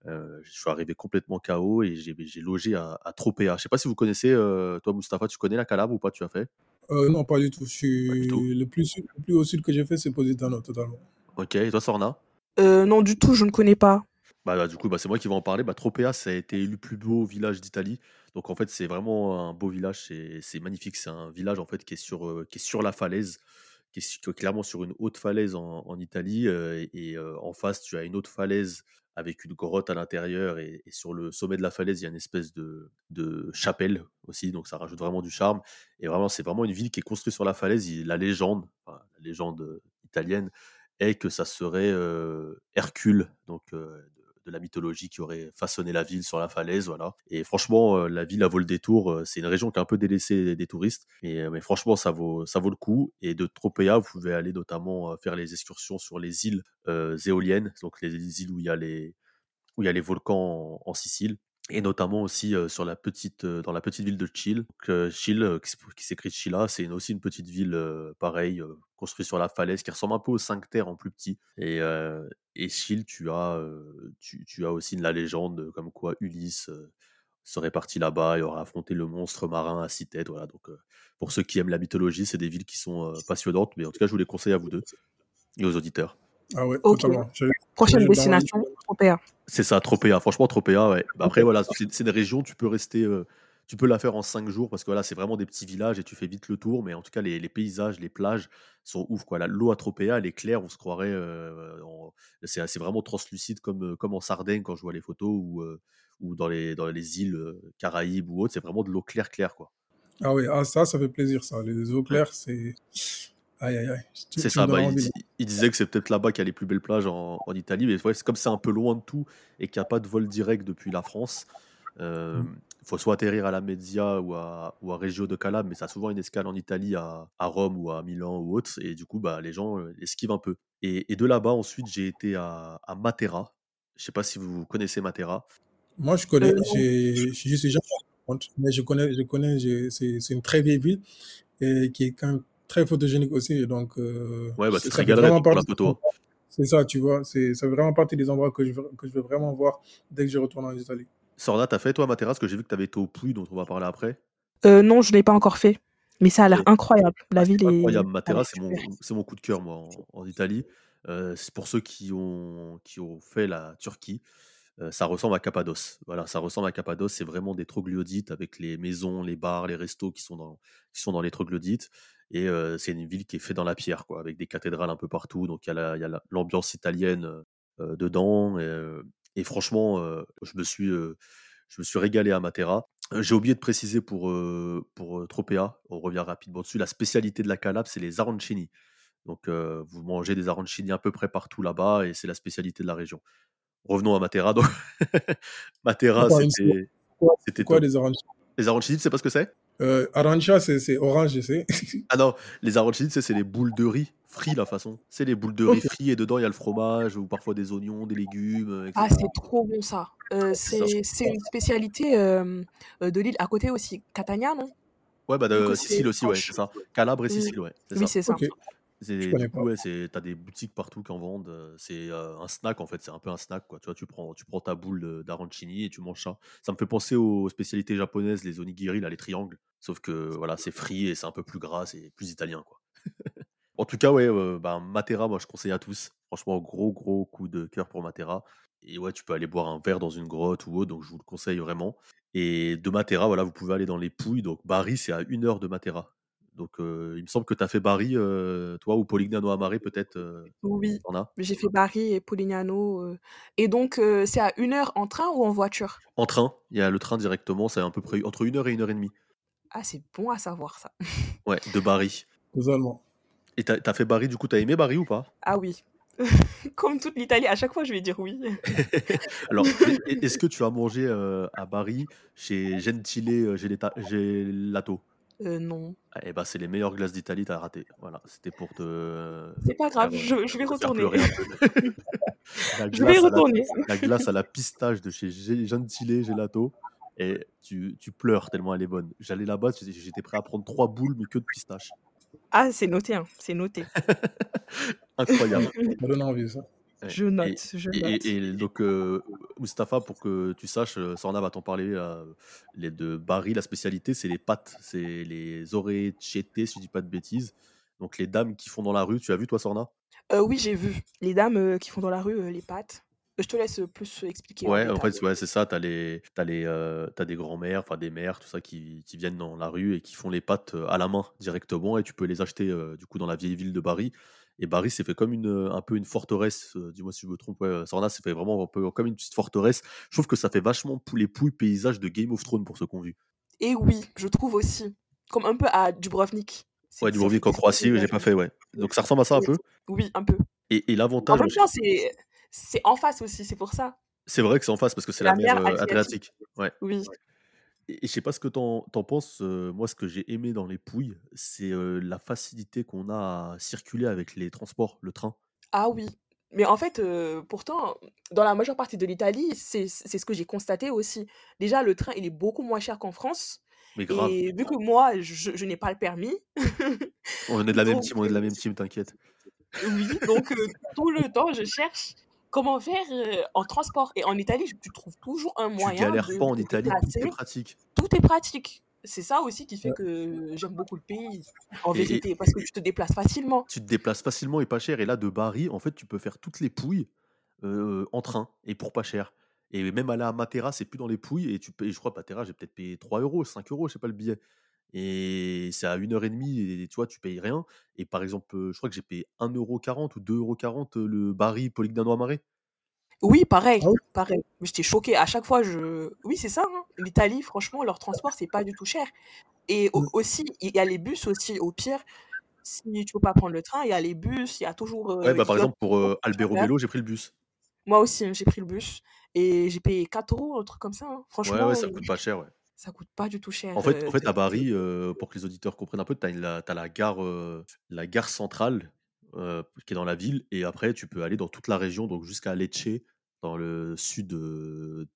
Euh, je suis arrivé complètement KO et j'ai logé à, à Tropea. Je sais pas si vous connaissez, euh, toi Mustapha, tu connais la Calabre ou pas, tu as fait? Euh, non, pas du tout. Je Pas du tout. suis le plus, sud- le plus au sud que j'ai fait, c'est Positano, totalement. Ok, et toi Sorna? Euh, non, du tout, je ne connais pas. Bah, bah, du coup, bah, c'est moi qui vais en parler. Bah, Tropea, ça a été élu plus beau village d'Italie. Donc en fait, c'est vraiment un beau village. C'est c'est magnifique. C'est un village en fait qui est sur, euh, qui est sur la falaise, qui est, clairement sur une haute falaise en, en Italie. euh, et et, euh, en face, tu as une autre falaise avec une grotte à l'intérieur. Et, sur le sommet de la falaise, il y a une espèce de, chapelle aussi. Donc ça rajoute vraiment du charme. Et vraiment, c'est vraiment une ville qui est construite sur la falaise. La légende, enfin, la légende euh, italienne, est que ça serait euh, Hercule, donc euh, de, la mythologie qui aurait façonné la ville sur la falaise, voilà. Et franchement, euh, la ville à vaut le détour. euh, c'est une région qui est un peu délaissée des, touristes, mais, euh, mais franchement, ça vaut, ça vaut le coup. Et de Tropea, vous pouvez aller notamment faire les excursions sur les îles éoliennes, donc les, les îles où il y a les, où il y a les volcans en Sicile. Et notamment aussi euh, sur la petite, euh, dans la petite ville de Chile. Donc, euh, Chile, euh, qui, s'écrit Chila, c'est aussi une petite ville euh, pareille, euh, construite sur la falaise, qui ressemble un peu aux cinq terres en plus petit. Et, euh, et Chile, tu as, euh, tu, tu as aussi la légende comme quoi Ulysse euh, serait parti là-bas et aurait affronté le monstre marin à six têtes. Voilà, donc euh, pour ceux qui aiment la mythologie, c'est des villes qui sont euh, passionnantes. Mais en tout cas, je vous les conseille à vous deux et aux auditeurs. Ah ouais, Ok. totalement. Prochaine destination, Tropea. C'est ça, Tropea. Franchement, Tropea, ouais. Bah, après, voilà, c'est c'est une région, tu peux rester, euh, tu peux la faire en cinq jours parce que voilà, c'est vraiment des petits villages et tu fais vite le tour. Mais en tout cas, les, les paysages, les plages sont ouf, quoi. L'eau à Tropea, elle est claire, on se croirait. euh, C'est vraiment translucide comme, euh, comme en Sardaigne quand je vois les photos ou, euh, ou dans, les, dans les îles Caraïbes ou autres. C'est vraiment de l'eau claire, claire, quoi. Ah ouais, ah, ça, ça fait plaisir, ça. Les eaux claires, c'est. Aïe, aïe, aïe. C'est ça, bah, il, disait que c'est peut-être là-bas qu'il y a les plus belles plages en, en Italie, mais ouais, c'est comme c'est un peu loin de tout et qu'il n'y a pas de vol direct depuis la France. Il Mm. faut soit atterrir à la Mezzia ou à, ou à Reggio de Calabre, mais ça a souvent une escale en Italie, à, à Rome ou à Milan ou autre, et du coup, bah, les gens euh, esquivent un peu. Et, et de là-bas, ensuite, j'ai été à, à Matera. Je sais pas si vous connaissez Matera. Moi, je connais, Euh, je suis compte, mais je connais, je connais, c'est c'est une très vieille ville et qui est quand même très photogénique aussi. et Donc, euh, Ouais, bah, c'est- régalerais vraiment pour la photo. C'est ça, tu vois, c'est ça fait vraiment partie des endroits que je veux, que je veux vraiment voir dès que je retourne en Italie. Sorna, t'as fait toi Matera que j'ai vu que t'avais été au Puy, dont on va parler après. Euh, non, je ne l'ai pas encore fait. Mais ça a l'air incroyable. La Ah, ville est. incroyable. Matera, c'est mon, c'est mon coup de cœur, moi, en, en Italie. Euh, c'est pour ceux qui ont, qui ont fait la Turquie. Euh, ça ressemble à Cappadoce. Voilà, ça ressemble à Cappadoce. C'est vraiment des troglodytes avec les maisons, les bars, les restos qui sont dans, qui sont dans les troglodytes. Et euh, c'est une ville qui est faite dans la pierre, quoi, avec des cathédrales un peu partout. Donc il y a la- l'ambiance italienne euh, dedans. Et, et franchement, je me suis, je me suis régalé à Matera. J'ai oublié de préciser pour, euh, pour Tropea, on revient rapidement dessus, la spécialité de la Calabre, c'est les arancini. Donc euh, vous mangez des arancini à peu près partout là-bas et c'est la spécialité de la région. Revenons à Matera. Donc Matera, c'était. Quoi- des arancini? Les arancini, tu sais pas ce que c'est? Euh, Arancia, c'est c'est orange, je sais. Ah non, les arancini, c'est les boules de riz Frits la façon. C'est les boules de riz frites et dedans il y a le fromage ou parfois des oignons, des légumes, heu, et Ah, c'est trop bon ça. Heu, C'est une spécialité, heu, de l'île à côté aussi, Catania, non? Ouais, bah, de Sicile aussi, ouais, c'est ça. Calabre et Mmh. Sicile, ouais, c'est Oui, ça. c'est ça. OK. C'est du coup, ouais, c'est tu as des boutiques partout qui en vendent, c'est, un snack en fait, c'est un peu un snack quoi. Tu vois, tu prends tu prends ta boule d'arancini et tu manges ça. Ça me fait penser aux spécialités japonaises, les onigiri là, les triangles, sauf que voilà, c'est frit et c'est un peu plus gras, c'est plus italien quoi. En tout cas, ouais, ben, Matera, moi je conseille à tous. Franchement, gros, gros coup de cœur pour Matera et ouais, tu peux aller boire un verre dans une grotte ou autre, donc je vous le conseille vraiment et de Matera, voilà, vous pouvez aller dans les Pouilles, donc Bari, c'est à 1 heure de Matera. Donc il me semble que tu as fait Bari, heu, toi ou Polignano à Mare peut-être, Oui, j'ai fait Bari et Polignano, et donc c'est à 1 heure en train ou en voiture? En train, il y a le train directement, c'est à peu près entre 1 heure et 1 heure et demie. Ah, c'est bon à savoir ça. Ouais, de Bari Totalement. et tu as fait Bari, du coup, tu as aimé Bari ou pas? Ah oui. Comme toute l'Italie, à chaque fois je vais dire oui. Alors, est est est-ce que tu as mangé, à Bari chez Gentile, Gelato? Heu, non. Ah et bah, c'est les meilleures glaces d'Italie, tu as raté. Voilà, c'était pour te C'est pas grave, heu, je je vais retourner. Je vais y glace à la retourner. la glace à la pistache de chez Ge Gentile Gelato et tu tu pleures tellement elle est bonne. J'allais là-bas, j'étais prêt à prendre 3 boules, mais que de pistache. Ah, c'est noté, hein, c'est noté. Incroyable. Ça donne envie ça. Je et note, je et note. et et donc heu, Mustapha, pour que tu saches, heu, Sorna va t'en parler, heu, les de Bari, la spécialité, c'est les pâtes, c'est les orecchiette, si je dis pas de bêtises, donc les dames qui font dans la rue. Tu as vu toi, Sorna? Heu, oui, j'ai vu les dames, qui font dans la rue, les pâtes. Je te laisse, plus expliquer Ouais, en fait, ouais, c'est ça, tu as les tu as les, heu, tu as des grands-mères, enfin des mères, tout ça, qui qui viennent dans la rue et qui font les pâtes, à la main directement et tu peux les acheter, du coup, dans la vieille ville de Bari et Bari, c'est fait comme une, heu, un peu une forteresse, heu, dis-moi si je me trompe, ouais, Sorna, c'est fait vraiment un peu comme une petite forteresse. Je trouve que ça fait vachement pou les Pouilles paysage de Game of Thrones pour ceux qui ont vu. Et oui, je trouve aussi. Comme un peu à Dubrovnik. Ouais, Dubrovnik en Croatie, j'ai pas fait, ouais, donc ça ressemble à ça un peu? oui, un peu. Et et En l'avantage, même temps, c'est en face aussi, c'est pour ça. C'est vrai que c'est en face parce que c'est la la mer. Adriatique, ouais. Oui. Et et je sais pas ce que tu en penses, moi, ce que j'ai aimé dans les Pouilles, c'est, la facilité qu'on a à circuler avec les transports, le train. Ah oui, mais en fait, pourtant, dans la majeure partie de l'Italie, c'est ce que j'ai constaté aussi. Déjà, le train, il est beaucoup moins cher qu'en France Mais grave. et vu que moi, je je n'ai pas le permis, On est de la même team, on est de la même team, t'inquiète. oui, donc tout le temps, je cherche comment faire, en transport? Et en Italie, tu trouves toujours un Tu moyen galères de pas en Italie, tout est pratique. Tout est pratique. C'est ça aussi qui fait Ouais. que j'aime beaucoup le pays, en Et et vérité, parce que tu te déplaces facilement. tu te déplaces facilement et pas cher et là, de Bari, en fait, tu peux faire toutes les Pouilles, en train et pour pas cher et même aller à Matera, c'est plus dans les Pouilles et tu payes je crois Matera, j'ai peut-être payé 3 €, 5 €, je sais pas le billet et c'est à 1 heure et demie et tu vois, tu payes rien et par exemple, je crois que j'ai payé 1,40 € ou 2,40 €, heu, le Bari Polignano à Mare. Oui, pareil, oui? pareil. J'étais choquée à chaque fois, je oui, c'est ça, hein. L'Italie, franchement, leur transport, c'est pas du tout cher et Mmh. aussi, il y a les bus aussi, au pire, si tu peux pas prendre le train, il y a les bus, il y a toujours, Ouais, bah, par exemple, pour, toujours heu, Alberobello, j'ai pris le bus. Moi aussi, j'ai pris le bus et j'ai payé 4 €, un truc comme ça, hein. Ouais, ouais, Franchement, ça coûte pas cher, ouais. Ça coûte pas du tout cher, En fait en à Bari, heu, pour que les auditeurs comprennent un peu, tu as une la tu as la gare, heu, la gare centrale, heu, qui est dans la ville et après tu peux aller dans toute la région, donc jusqu'à Lecce, dans le sud,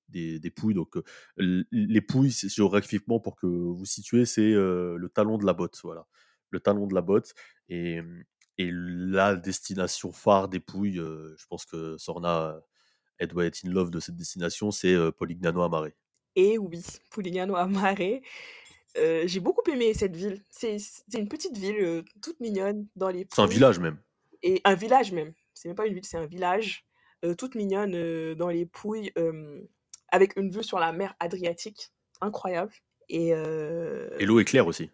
des des Pouilles, donc les Pouilles, géographiquement pour que vous situez, c'est, le talon de la botte, voilà. Le talon de la botte et et la destination phare des Pouilles, je pense que Sorna, elle doit être in love de cette destination, c'est, Polignano à Mare. Et oui, Polignano à Mare. Heu, j'ai beaucoup aimé cette ville. C'est une petite ville, heu, toute mignonne dans les C'est un village même. et un village même. C'est même pas une ville, c'est un village, heu, toute mignonne, dans les Pouilles, avec une vue sur la mer Adriatique, incroyable et Et l'eau est claire aussi.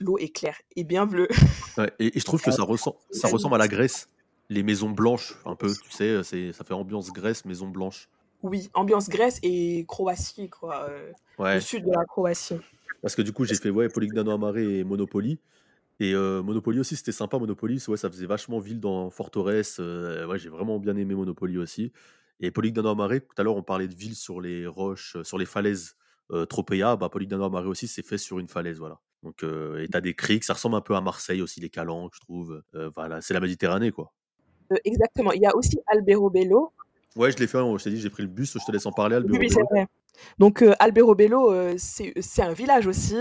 l'eau est claire et bien bleue. Ouais et et je trouve que ça ressem ça ressemble à la Grèce. Les maisons blanches un peu, tu sais, ça fait ambiance Grèce, maison blanche. Oui, ambiance Grèce et Croatie quoi, le Ouais, sud de la Croatie. parce que du coup, j'ai fait, ouais, Polignano à Mare et Monopoly et heu, Monopoly aussi, c'était sympa Monopoly, ouais, ça faisait vachement ville dans forteresse, heu, ouais, j'ai vraiment bien aimé Monopoly aussi et Polignano à Mare, tout à l'heure, on parlait de villes sur les roches, heu, sur les falaises, heu, Tropea, bah, Polignano à Mare aussi, c'est fait sur une falaise, voilà. Donc, euh, et t'as des criques, ça ressemble un peu à Marseille aussi, les calanques, je trouve. Euh, voilà, c'est la Méditerranée, quoi. Euh, exactement. Il y a aussi Alberobello. Ouais, je l'ai fait, je t'ai dit, j'ai pris le bus, je te laisse en parler, Oui, oui, c'est vrai. Donc, euh, Alberobello, euh, c'est un village aussi,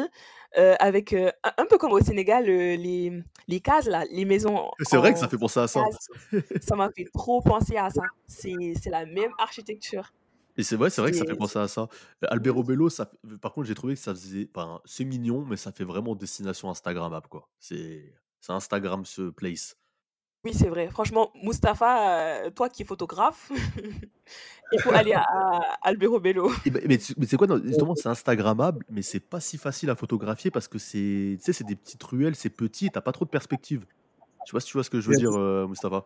euh, avec euh, un, peu comme au Sénégal, les, les cases, là, les maisons C'est vrai que ça fait penser à ça. cases. Ça m'a fait trop penser à ça. C'est la même architecture. Et c'est vrai, c'est vrai que ça fait penser à ça. Alberobello, ça, fait- par contre, j'ai trouvé que ça faisait, enfin, c'est mignon, mais ça fait vraiment destination Instagrammable, quoi. C'est Instagram ce place. Oui, c'est vrai. Franchement, Mustapha, euh, toi qui es photographe, il faut aller à, à Alberobello. Et ben- mais tu- mais c'est quoi, non, justement, c'est Instagrammable, mais c'est pas si facile à photographier parce que c'est, tu sais, c'est des petites ruelles, c'est petit, et t'as pas trop de perspective. Je sais pas si tu vois ce que je veux dire, euh, Mustapha.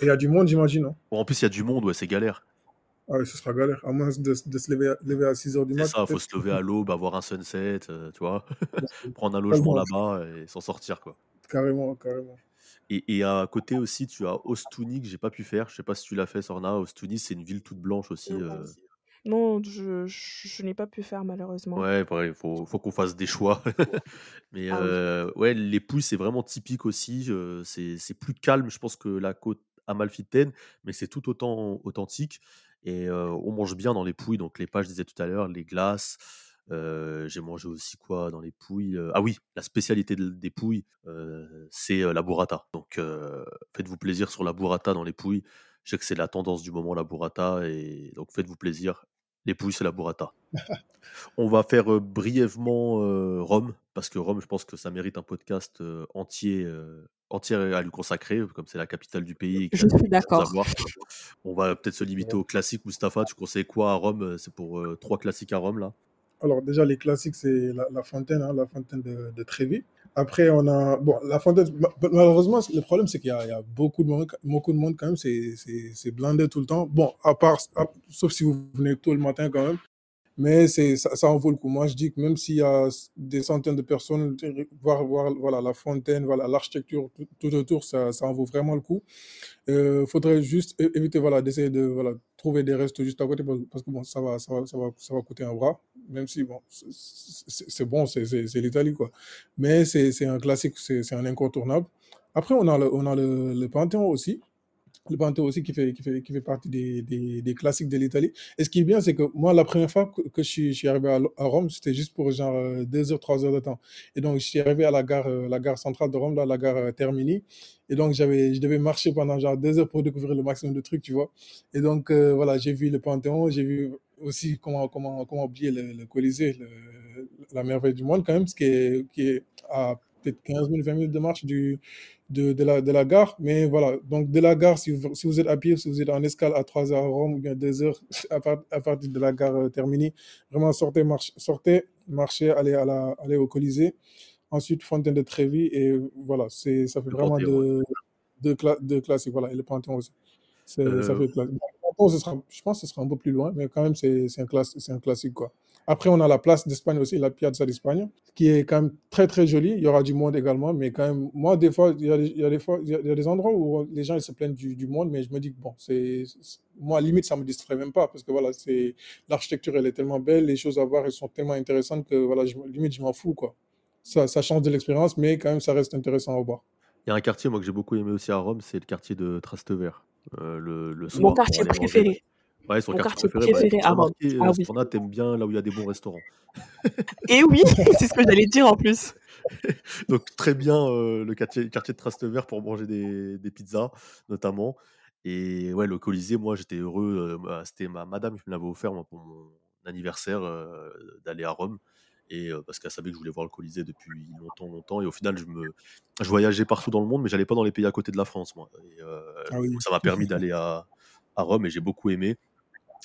Il y a du monde, j'imagine. hein. Bon, en plus, il y a du monde, ouais, c'est galère. Ah oui, ce sera galère. À moins de, de se lever à, lever à 6h du C'est mat. ça, faut peut-être. se lever à l'aube, avoir un sunset, euh, tu vois, Ouais, prendre un logement là-bas et s'en sortir, quoi. Carrément, carrément. Et, et à côté aussi, tu as Ostuni que j'ai pas pu faire. Je sais pas si tu l'as fait, Sorna. Ostuni, c'est une ville toute blanche aussi. euh. Non, je, je, je n'ai pas pu faire malheureusement. Ouais, pareil, il faut, faut qu'on fasse des choix. Mais Ah oui. euh, ouais, les Pouilles, c'est vraiment typique aussi. euh, c'est c'est plus calme, je pense, que la côte amalfitaine, mais c'est tout autant authentique. Et euh, on mange bien dans les Pouilles. Donc les pas, je disais tout à l'heure, les glaces. Euh, j'ai mangé aussi quoi dans les Pouilles Ah oui, la spécialité de- des Pouilles, euh, c'est la burrata. Donc euh, faites-vous plaisir sur la burrata dans les Pouilles. Je sais que c'est la tendance du moment, la burrata. Et donc faites-vous plaisir. Les Pouilles, c'est la burrata. On va faire brièvement Rome, parce que Rome, je pense que ça mérite un podcast entier, entier à lui consacrer, comme c'est la capitale du pays Je suis d'accord. On va peut-être se limiter aux classiques. Mustapha, tu conseilles quoi à Rome C'est pour euh, trois classiques à Rome, là Alors, déjà, les classiques, c'est la, fontaine, hein, la fontaine de, de. Après, on a. Bon, la fontaine, ma- malheureusement, le problème, c'est qu'il y, a beaucoup de monde, beaucoup de monde quand même. C'est blindé tout le temps. Bon, à part. sauf si vous venez tôt le matin quand même. Mais ça, ça en vaut le coup. Moi, je dis que même s'il y a des centaines de personnes, voir, voir voilà, la fontaine, voilà, l'architecture tout, autour, ça, ça en vaut vraiment le coup. Il faudrait juste éviter voilà, d'essayer de voilà, trouver des restes juste à côté parce que bon, ça, va, ça, va, ça, va, ça va coûter un bras. Même si bon, c'est bon, c'est l'Italie. Mais c'est un classique, c'est c'est un incontournable. Après, on a le, on a le, le Panthéon aussi le Panthéon aussi qui fait, qui fait, qui fait partie des, des, classiques de l'Italie. Et ce qui est bien, c'est que moi, la première fois que, je, suis, arrivé à, Rome, c'était juste pour genre euh, deux heures, trois heures de temps. Et donc, je suis arrivé à la gare, euh, la gare centrale de Rome, là, la gare euh, Termini. Et donc, je devais marcher pendant genre deux heures pour découvrir le maximum de trucs, tu vois. Et donc, euh, voilà, j'ai vu le Panthéon, j'ai vu aussi comment, comment, comment oublier le, Colisée, la merveille du monde quand même, ce qui est, qui est à peut-être 15 minutes, 20 minutes de marche du, de, de la, de la gare. Mais voilà, donc de la gare, si vous, si vous êtes à pied, si vous êtes en escale à 3 heures à Rome ou bien 2 heures à, part- à partir de la gare euh, Termini, vraiment sortez, marche, sortez marchez, allez, à la, allez au Colisée. Ensuite, Fontaine de Trévi. Et voilà, c'est, ça fait Le vraiment de, de, cla- de classique. Voilà, et le Panthéon aussi. C'est, ça Euh, fait classique. Bon, le Panthéon, ce sera, je pense que ce sera un peu plus loin, mais quand même, c'est, un, classe, c'est un classique. Quoi. Après, on a la place d'Espagne aussi, la Piazza d'Espagne, qui est quand même très, très jolie. Il y aura du monde également, mais quand même, moi, des fois, il y a des, il y a des, fois, il y a il y a des endroits où les gens ils se plaignent du, du monde, mais je me dis que bon, c'est, c'est- moi, limite, ça me distrait même pas, parce que voilà, c'est, l'architecture, elle est tellement belle, les choses à voir, elles sont tellement intéressantes que voilà, je, limite, je m'en fous, quoi. Ça, ça change de l'expérience, mais quand même, ça reste intéressant à voir. Il y a un quartier, moi, que j'ai beaucoup aimé aussi à Rome, c'est le quartier de Trastevere. Euh, le, le Mon soir, pour quartier aller manger. Ouais, son Mon quartier quartier préféré. Bah, préféré j'ai à Rome. Ah euh, oui. Sorna, t'aimes bien là où il y a des bons restaurants. Et oui, c'est ce que j'allais dire en plus. Donc très bien euh, le quartier, quartier de Trastevere pour manger des, des pizzas notamment. Et ouais, le Colisée, moi j'étais heureux. euh, bah, C'était ma madame qui me l'avait offert moi, pour mon anniversaire euh, d'aller à Rome. Et euh, parce qu'elle savait que je voulais voir le Colisée depuis longtemps, longtemps. Et au final, je me, je voyageais partout dans le monde, mais j'allais pas dans les pays à côté de la France, moi. Et, euh, Ah oui. ça m'a permis d'aller à, à Rome et j'ai beaucoup aimé.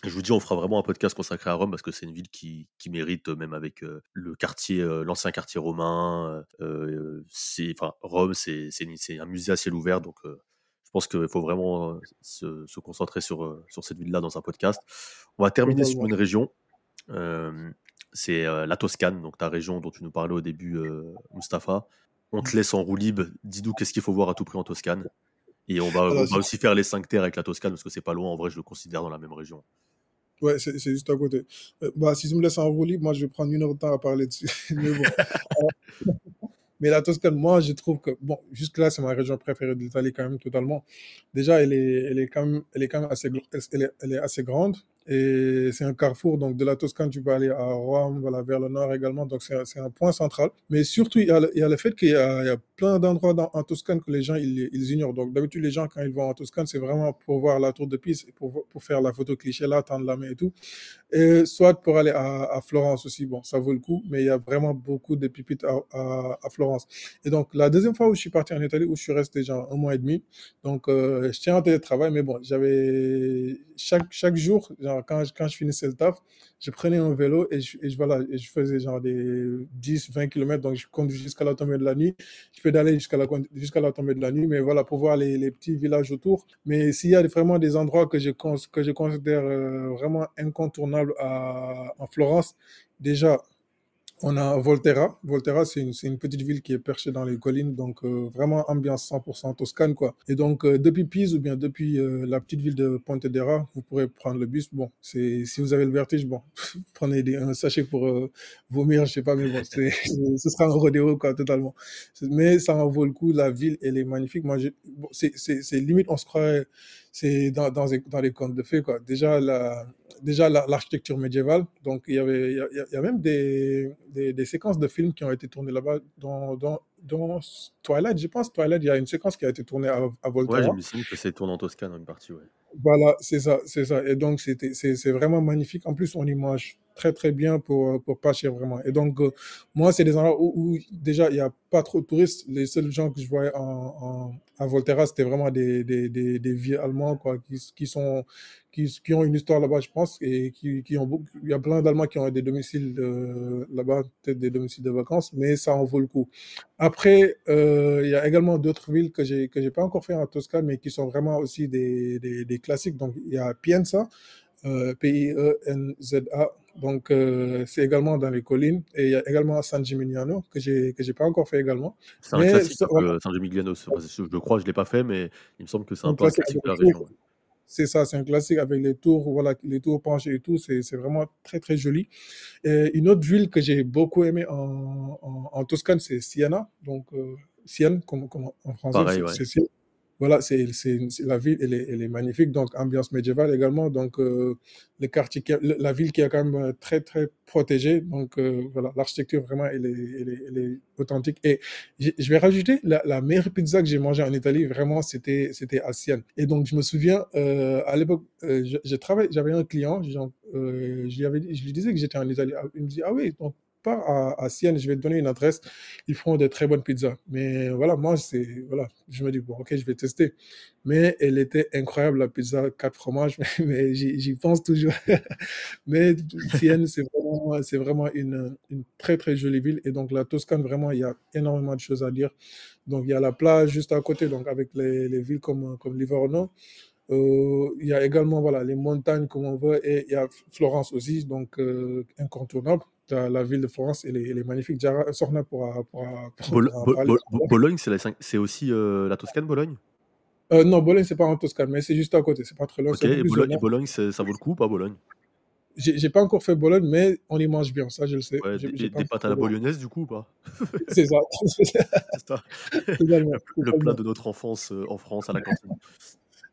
Je vous dis, on fera vraiment un podcast consacré à Rome parce que c'est une ville qui, qui mérite, même avec euh, le quartier, euh, l'ancien quartier romain. euh, c'est, enfin, Rome, c'est, un musée à ciel ouvert, donc je pense qu'il faut vraiment se, se concentrer sur, sur cette ville-là dans un podcast. On va terminer sur une région. c'est la Toscane, donc ta région dont tu nous parlais au début, Mustapha. On te laisse en roue libre. Dis-nous qu'est-ce qu'il faut voir à tout prix en Toscane. Et on va, on Alors, va aussi faire les 5 terres avec la Toscane parce que c'est pas loin. En vrai, je le considère dans la même région. Ouais, c'est juste à côté. Euh, bah, si tu me laisses en roue libre, moi, je vais prendre une heure de temps à parler dessus. Mais bon. Mais la Toscane, moi, je trouve que, bon, jusque-là, c'est ma région préférée d'Italie quand même, totalement. Déjà, elle est, elle est quand même, elle est quand même assez, elle est, elle est assez grande. Et c'est un carrefour, donc de la Toscane, tu peux aller à Rome, voilà, vers le nord également. Donc c'est un, point central. Mais surtout, il y a le, fait qu'il y, a plein d'endroits en Toscane que les gens ils, ils ignorent. Donc d'habitude, les gens, quand ils vont en Toscane, c'est vraiment pour voir la tour de Pise, pour, pour faire la photo cliché là, tendre la main et tout. Et soit pour aller à, Florence aussi. Bon, ça vaut le coup, mais il y a vraiment beaucoup de pipites à, à, à, Florence. Et donc la deuxième fois où je suis parti en Italie, où je suis resté genre un mois et demi, donc euh, je tiens en télétravail, mais bon, j'avais chaque, chaque jour, genre, quand, je, quand je finissais le taf, je prenais un vélo et je, faisais genre des 10, 20 km. Donc, je conduis jusqu'à la tombée de la nuit. Je peux aller jusqu'à la, tombée de la nuit, mais voilà, pour voir les, petits villages autour. Mais s'il y a vraiment des endroits que je, que je considère euh, vraiment incontournables à, en Florence, déjà, on a Volterra. Volterra, c'est une, petite ville qui est perchée dans les collines, donc euh, vraiment ambiance 100% toscane, quoi. Et donc, euh, depuis Pise ou bien depuis euh, la petite ville de Pontedera, vous pourrez prendre le bus. Bon, si vous avez le vertige, bon, prenez des, un sachet pour vomir, je sais pas, mais bon, ce sera un rodéo, quoi, totalement. Mais ça en vaut le coup. La ville, elle est magnifique. Moi, c'est limite, on se croirait c'est dans, dans, dans, les contes de fées, quoi. Déjà, la, déjà l'architecture médiévale. Donc, il y avait, il y a, il y a même des, des, des, séquences de films qui ont été tournées là-bas, dans, dans, dans, Twilight, je pense. Twilight, il y a une séquence qui a été tournée à, à Volterra. Ouais, je me souviens que c'est tourné en Toscane, une partie, ouais. Voilà, c'est ça, c'est ça. Et donc, c'était, c'est vraiment magnifique. En plus, on image très, très bien pour, pour pas cher, vraiment. Et donc, euh, moi, c'est des endroits où, déjà, il n'y a pas trop de touristes. Les seuls gens que je voyais en, en à Volterra, c'était vraiment des, des, des, des Allemands, quoi, qui, qui sont, qui, qui ont une histoire là-bas, je pense, et qui, qui ont il y a plein d'Allemands qui ont des domiciles euh, là-bas, peut-être des domiciles de vacances, mais ça en vaut le coup. Après, euh, il y a également d'autres villes que j'ai, que j'ai pas encore fait en Toscane, mais qui sont vraiment aussi des, des, des classiques. Donc, il y a Pienza, euh, P-I-E-N-Z-A. Donc, euh, c'est également dans les collines. Et il y a également San Gimignano, que que j'ai pas encore fait également. C'est un mais classique, euh, San Gimignano. Je crois, je l'ai pas fait, mais il me semble que c'est un, peu classique de la région. Ouais. C'est ça, c'est un classique avec les tours, voilà, les tours penchées et tout. C'est vraiment très, très joli. Et une autre ville que j'ai beaucoup aimé en, en, en Toscane, c'est Siena. Donc, euh, Sienne, comme, comme en français, c'est ouais. Voilà, c'est la ville, elle est, elle est, magnifique, donc ambiance médiévale également, donc euh, le quartier, la ville qui est quand même euh, très très protégée, donc euh, voilà, l'architecture vraiment elle est, authentique. Et je vais rajouter la, meilleure pizza que j'ai mangée en Italie, vraiment c'était à Sienne. Et donc je me souviens à l'époque, j'avais un client, je lui je lui disais que j'étais en Italie, il me dit ah oui, donc à, Sienne, je vais te donner une adresse, ils feront de très bonnes pizzas. Mais voilà, moi, c'est, voilà, je me dis, bon, ok, je vais tester. Mais elle était incroyable, la pizza, quatre fromages, mais j'y pense toujours. mais Sienne, c'est vraiment, c'est vraiment une, une très, très jolie ville. Et donc, la Toscane, vraiment, il y a énormément de choses à dire. Donc, il y a la plage juste à côté, donc avec les, les villes comme, comme Livorno. Euh, il y a également voilà, les montagnes comme on veut et il y a Florence aussi, donc euh, incontournable. La, la, ville de Florence, elle est, elle est magnifique. Jara, Sorna pourra, pourra, pourra Bol Bol Bol Bologne, c'est aussi euh, la Toscane, Bologne? Euh, Non, Bologne, c'est pas en Toscane, mais c'est juste à côté, c'est pas très loin. Ok, et Bologne, et Bologne ça vaut le coup, pas Bologne? J'ai pas encore fait Bologne, mais on y mange bien, ça je le sais. Ouais, des, des pâtes à la bolognaise du coup ou pas? C'est ça. ça. le, le plat de notre enfance euh, en France à la cantine.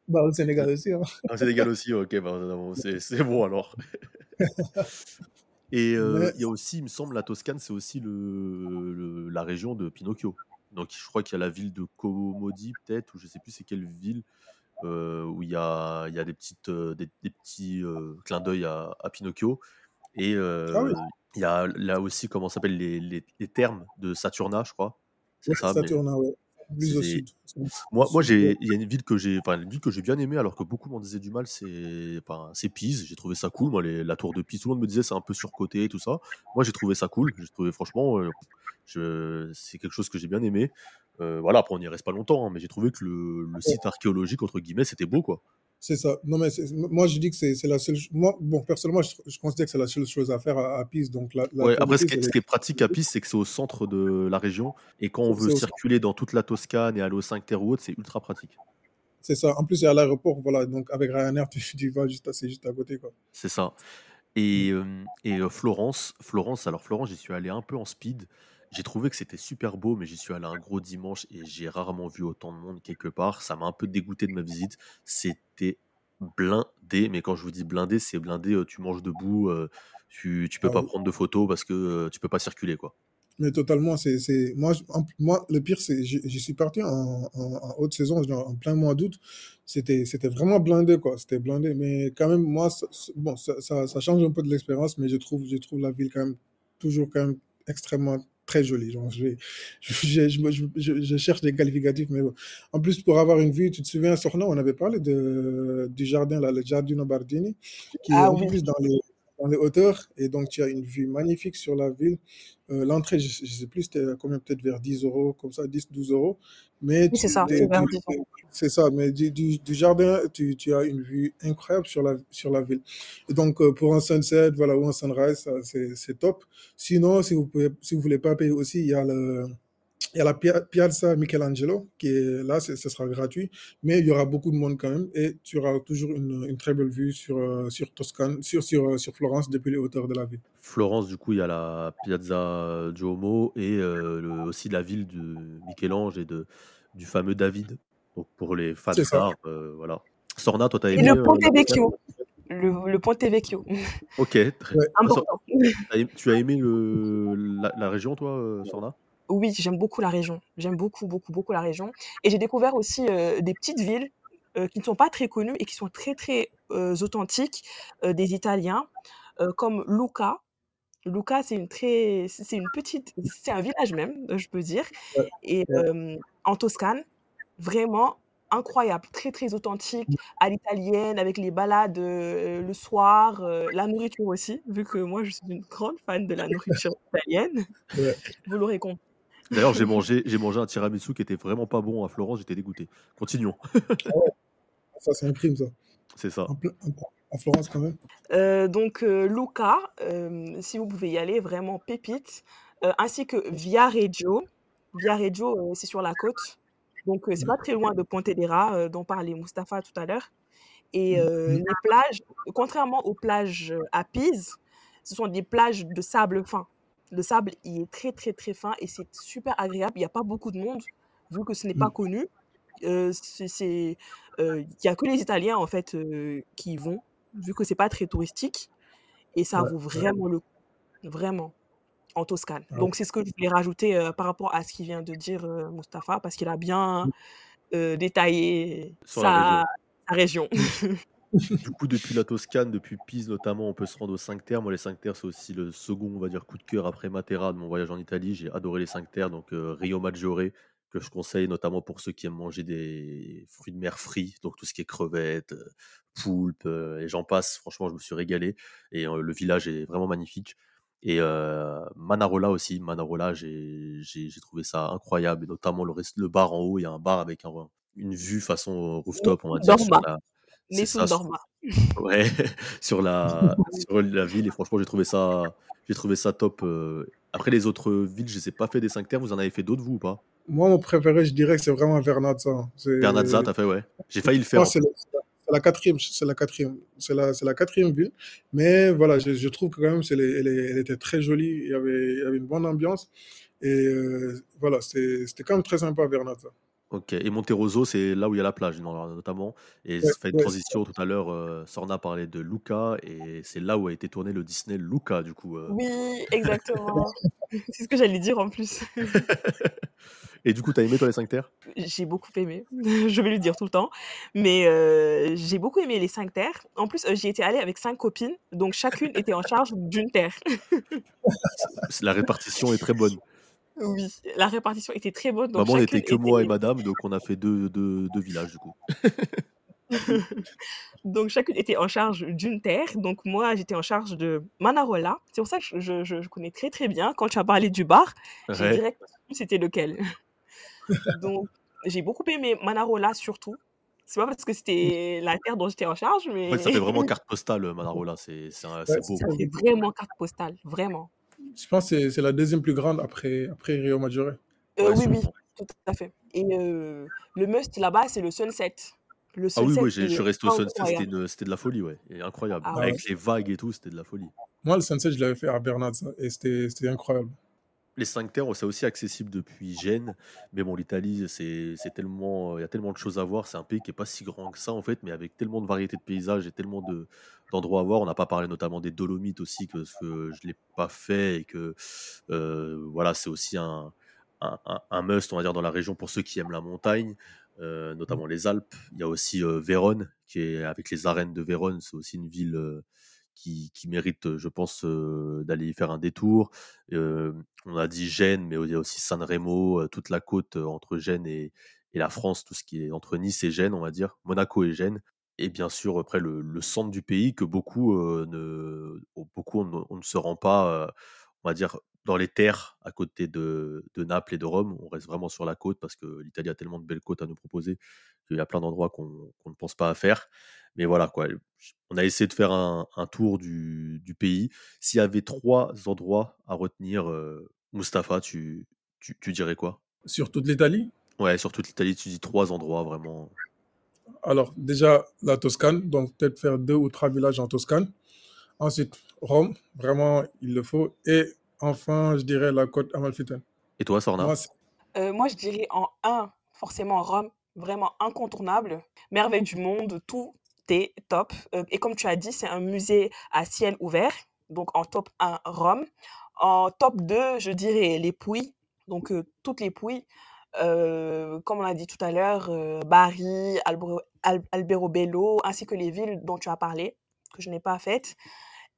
Bah, au Sénégal aussi. Hein. Au Sénégal aussi, ok, bah, c'est bon alors. Et euh, Mais- il y a aussi, il me semble, la Toscane, c'est aussi le, le- la région de Pinocchio. Donc je crois qu'il y a la ville de Comodi peut-être, ou je sais plus c'est quelle ville, euh, où il y a, il y a des, petites, euh, des, des petits euh, clins d'œil à, à Pinocchio. Et Ah oui. il y a là aussi, comment s'appelle, les, les, les termes de Saturna, je crois. C'est ça, mais Saturnin, ouais. Moi, j'ai, il y a une ville que j'ai, enfin, une ville que j'ai bien aimée, alors que beaucoup m'en disaient du mal, c'est, enfin, c'est Pise. J'ai trouvé ça cool. Moi, les- la tour de Pise, tout le monde me disait c'est un peu surcoté et tout ça. Moi, j'ai trouvé ça cool. J'ai trouvé, franchement, euh, je, c'est quelque chose que j'ai bien aimé. Euh, voilà, après, on n'y reste pas longtemps, hein, mais j'ai trouvé que le, site archéologique, entre guillemets, c'était beau, quoi. C'est ça. Non, mais c'est- moi, je dis que c'est c'est la seule. Moi, bon, personnellement, je, je considère que c'est la seule chose à faire à, à Pise. Donc, la, la Ouais, tour de après, ce qui, est, pratique à Pise, c'est que c'est au centre de la région. Et quand on c'est veut circuler dans toute la Toscane et aller aux 5 terres ou autres, c'est ultra pratique. C'est ça. En plus, il y a l'aéroport, voilà. Donc, avec Ryanair, tu, tu vas juste, c'est juste à côté. C'est ça. Et, euh, et euh, Florence, Florence, alors Florence, j'y suis allé un peu en speed. J'ai trouvé que c'était super beau, mais j'y suis allé un gros dimanche et j'ai rarement vu autant de monde quelque part. Ça m'a un peu dégoûté de ma visite. C'était blindé, mais quand je vous dis blindé, c'est blindé, euh, tu manges debout, tu, tu peux Ah pas oui. prendre de photos parce que tu peux pas circuler, quoi. Mais totalement, c'est, moi, moi, le pire, c'est, j'y j'y suis parti en, en, en haute saison, en plein mois d'août. C'était, c'était vraiment blindé, quoi. C'était blindé. Mais quand même, moi, ça- ça- bon, ça, ça, ça change un peu de l'expérience, mais je trouve, je trouve la ville quand même, toujours quand même extrêmement très. Genre, je, je, je, je, cherche des qualificatifs, mais bon. En plus, pour avoir une vue, tu te souviens, Sorna, on avait parlé de, du jardin, là, le Giardino Bardini, qui est Ah peu oui. plus dans les, dans les hauteurs. Et donc, tu as une vue magnifique sur la ville. Euh, l'entrée, je, sais plus, c'était combien, peut-être vers 10 euros, comme ça, 10, 12 euros. Mais Oui, c'est ça, c'est vers du- 10 euros. c'est ça, mais du, du, du jardin, tu, tu as une vue incroyable sur la, sur la ville. Et donc, euh, pour un sunset, voilà, ou un sunrise, c'est, top. Sinon, si vous pouvez, si vous voulez pas payer aussi, il y a le, il y a la Pia- Piazza Michelangelo, qui est là, ce sera gratuit, mais il y aura beaucoup de monde quand même, et tu auras toujours une, une très belle vue sur, euh, sur Toscane, sur, sur, euh, sur Florence depuis les hauteurs de la ville. Florence, du coup, il y a la Piazza Duomo et euh, le- aussi la ville de Michel-Ange et de, du fameux David. Donc, pour les fans d'art, euh, voilà. Sorna, toi, t'as Et aimé le euh, Ponte Vecchio. Le, le Ponte Vecchio. Ok, très Ouais. Important. tu as aimé le, la, la région, toi, Sorna? Oui, j'aime beaucoup la région. J'aime beaucoup, beaucoup, beaucoup la région. Et j'ai découvert aussi euh, des petites villes euh, qui ne sont pas très connues et qui sont très, très euh, authentiques des Italiens, comme Lucca. Lucca, c'est une très, c'est une petite, c'est un village même, je peux dire, et en Toscane, vraiment incroyable, très très authentique, à l'italienne, avec les balades le soir, la nourriture aussi, vu que moi je suis une grande fan de la nourriture italienne, vous l'aurez compris. D'ailleurs, j'ai mangé, j'ai mangé un tiramisu qui était vraiment pas bon à Florence, j'étais dégoûté. Continuons. Ça, c'est un crime, ça. C'est ça. En, plein- en- en Florence, quand même. Euh, donc euh, Lucca, euh, si vous pouvez y aller, vraiment pépite, euh, ainsi que Viareggio. Viareggio, euh, c'est sur la côte, donc euh, c'est pas très loin de Pontedera, euh, dont parlait Mustapha tout à l'heure. Et euh, Mhm. les plages, contrairement aux plages à Pise, ce sont des plages de sable fin. Le sable, il est très très très fin et c'est super agréable. Il n'y a pas beaucoup de monde, vu que ce n'est pas Mhm. connu. Euh, c'est, euh, il y a que les Italiens en fait euh, qui y vont, vu que c'est pas très touristique et ça Ouais. vaut vraiment le coup, vraiment en Toscane. Ah Donc c'est ce que je voulais rajouter par rapport à ce qu'il vient de dire Mustapha, parce qu'il a bien euh, détaillé sa, région. sa région. Du coup, depuis la Toscane, depuis Pise notamment, on peut se rendre aux 5 terres. Moi, les 5 terres, c'est aussi le second, on va dire, coup de cœur après Matera de mon voyage en Italie. J'ai adoré les 5 terres, donc euh, Rio Maggiore, que je conseille notamment pour ceux qui aiment manger des fruits de mer frits, donc tout ce qui est crevettes, euh, poulpes, euh, et j'en passe. Franchement, je me suis régalé. Et euh, le village est vraiment magnifique. Et Manarola aussi, Manarola, j'ai trouvé ça incroyable, et notamment le, bar en haut. Il y a un bar avec un- une vue façon rooftop, on va dire, sur Dorma, la, c'est Nessun ça, Dorma. Ouais, sur la, sur la ville et franchement j'ai trouvé ça, j'ai trouvé ça top. euh. Après les autres villes, je les ai pas fait des 5 terres, vous en avez fait d'autres vous ou pas? Moi, mon préféré, je dirais que c'est vraiment Vernazza. C'est- Vernazza, t'as fait ouais. J'ai failli le faire. c'est la, quatrième, c'est la quatrième, c'est la, c'est la quatrième ville. Mais voilà, je, je trouve que quand même, c'est les- elle, était très jolie. Il y avait, il y avait une bonne ambiance. Et euh, voilà, c'était c'était quand même très sympa, Vernazza. Ok. Et Monteroso, c'est là où il y a la plage notamment. Et ça fait une transition tout à l'heure. euh, Sorna parlait de Luca et c'est là où a été tourné le Disney Luca du coup. euh. Oui, exactement. C'est ce que j'allais dire en plus. et du coup, t'as aimé toi les 5 terres? J'ai beaucoup aimé, je vais le dire tout le temps, mais euh, j'ai beaucoup aimé les cinq terres. En plus, euh, j'y étais allée avec cinq copines, donc chacune était en charge d'une terre. La répartition est très bonne. Oui, la répartition était très bonne, donc Maman n'était que moi et madame, donc on a fait deux, deux, deux villages du coup. donc chacune était en charge d'une terre. Donc moi, j'étais en charge de Manarola. C'est pour ça que je, je- je connais très très bien. Quand tu as parlé du bar, j'ai Ouais. direct su c'était lequel. Donc j'ai beaucoup aimé Manarola surtout. C'est pas parce que c'était la terre dont j'étais en charge, mais En fait, ça fait vraiment carte postale, euh, Manarola. C'est Ouais, beau. ça fait vraiment carte postale, vraiment. Je pense que c'est c'est la deuxième plus grande après, après Rio Maggiore. Euh, Ouais, oui, oui, tout à fait. Et euh, le must là-bas, c'est le sunset. Le Ah oui, j'ai je suis est resté au sunset, c'était c'était de la folie, ouais et incroyable. Ah ouais. Avec les vagues et tout, c'était de la folie. Moi, le sunset, je l'avais fait à Bernade, ça, et c'était c'était incroyable. Les 5 terres, c'est aussi accessible depuis Gênes, mais bon, l'Italie, c'est tellement, il y a tellement de choses à voir. C'est un pays qui est pas si grand que ça, en fait, mais avec tellement de variétés de paysages et tellement de d'endroits à voir. On n'a pas parlé notamment des Dolomites aussi, que, parce que je l'ai pas fait et que euh, voilà, c'est aussi un, un, un- un must, on va dire, dans la région pour ceux qui aiment la montagne, euh, notamment les Alpes. Il y a aussi euh, Vérone, qui est avec les arènes de Vérone, c'est aussi une ville euh, qui, mérite, je pense, d'aller y faire un détour. On a dit Gênes, mais il y a aussi San Remo, euh, toute la côte entre Gênes et, la France, tout ce qui est entre Nice et Gênes, on va dire, Monaco et Gênes. Et bien sûr, après, le, centre du pays que beaucoup, ne, beaucoup on, ne se rend pas, on va dire, dans les terres à côté de Naples et de Rome. On reste vraiment sur la côte parce que l'Italie a tellement de belles côtes à nous proposer qu'il y a plein d'endroits qu'on ne pense pas à faire. Mais voilà, quoi. On a essayé de faire un, un tour du, du pays. S'il y avait trois endroits à retenir, euh, Mustapha, tu, tu, tu dirais quoi? Sur toute l'Italie, Ouais, sur toute l'Italie, tu dis trois endroits vraiment. alors déjà la Toscane, donc peut-être faire deux ou trois villages en Toscane. Ensuite, Rome, vraiment, il le faut. Et enfin, je dirais la côte amalfitaine. Et toi, Sorna? Moi, c'est- Euh, moi, je dirais en un, forcément Rome, vraiment incontournable. Merveille du monde, tout est top. Euh, et comme tu as dit, c'est un musée à ciel ouvert. Donc en top 1, Rome. En top 2, je dirais les Pouilles. Donc euh, toutes les Pouilles. Euh, comme on l'a dit tout à l'heure, euh, Bari, Albero, Al- Alberobello, ainsi que les villes dont tu as parlé, que je n'ai pas faites.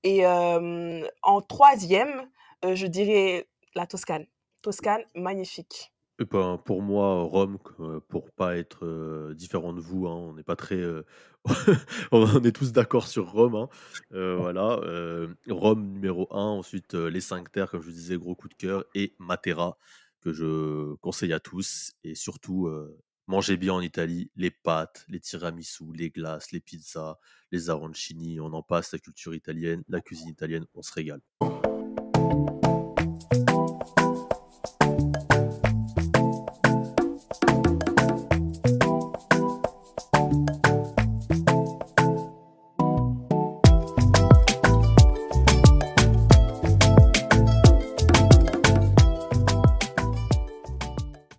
Et euh, en troisième, je dirais la Toscane. Toscane, magnifique. Eh ben, pour moi, Rome, euh, pour pas être euh, différent de vous, hein, on n'est pas très, euh, on est tous d'accord sur Rome, hein. Euh, voilà, euh, Rome numéro un, ensuite euh, les 5 terres, comme je vous disais, gros coup de cœur, et Matera, que je conseille à tous, et surtout, euh, mangez bien en Italie, les pâtes, les tiramisu, les glaces, les pizzas, les arancini, on en passe, la culture italienne, la cuisine italienne, on se régale.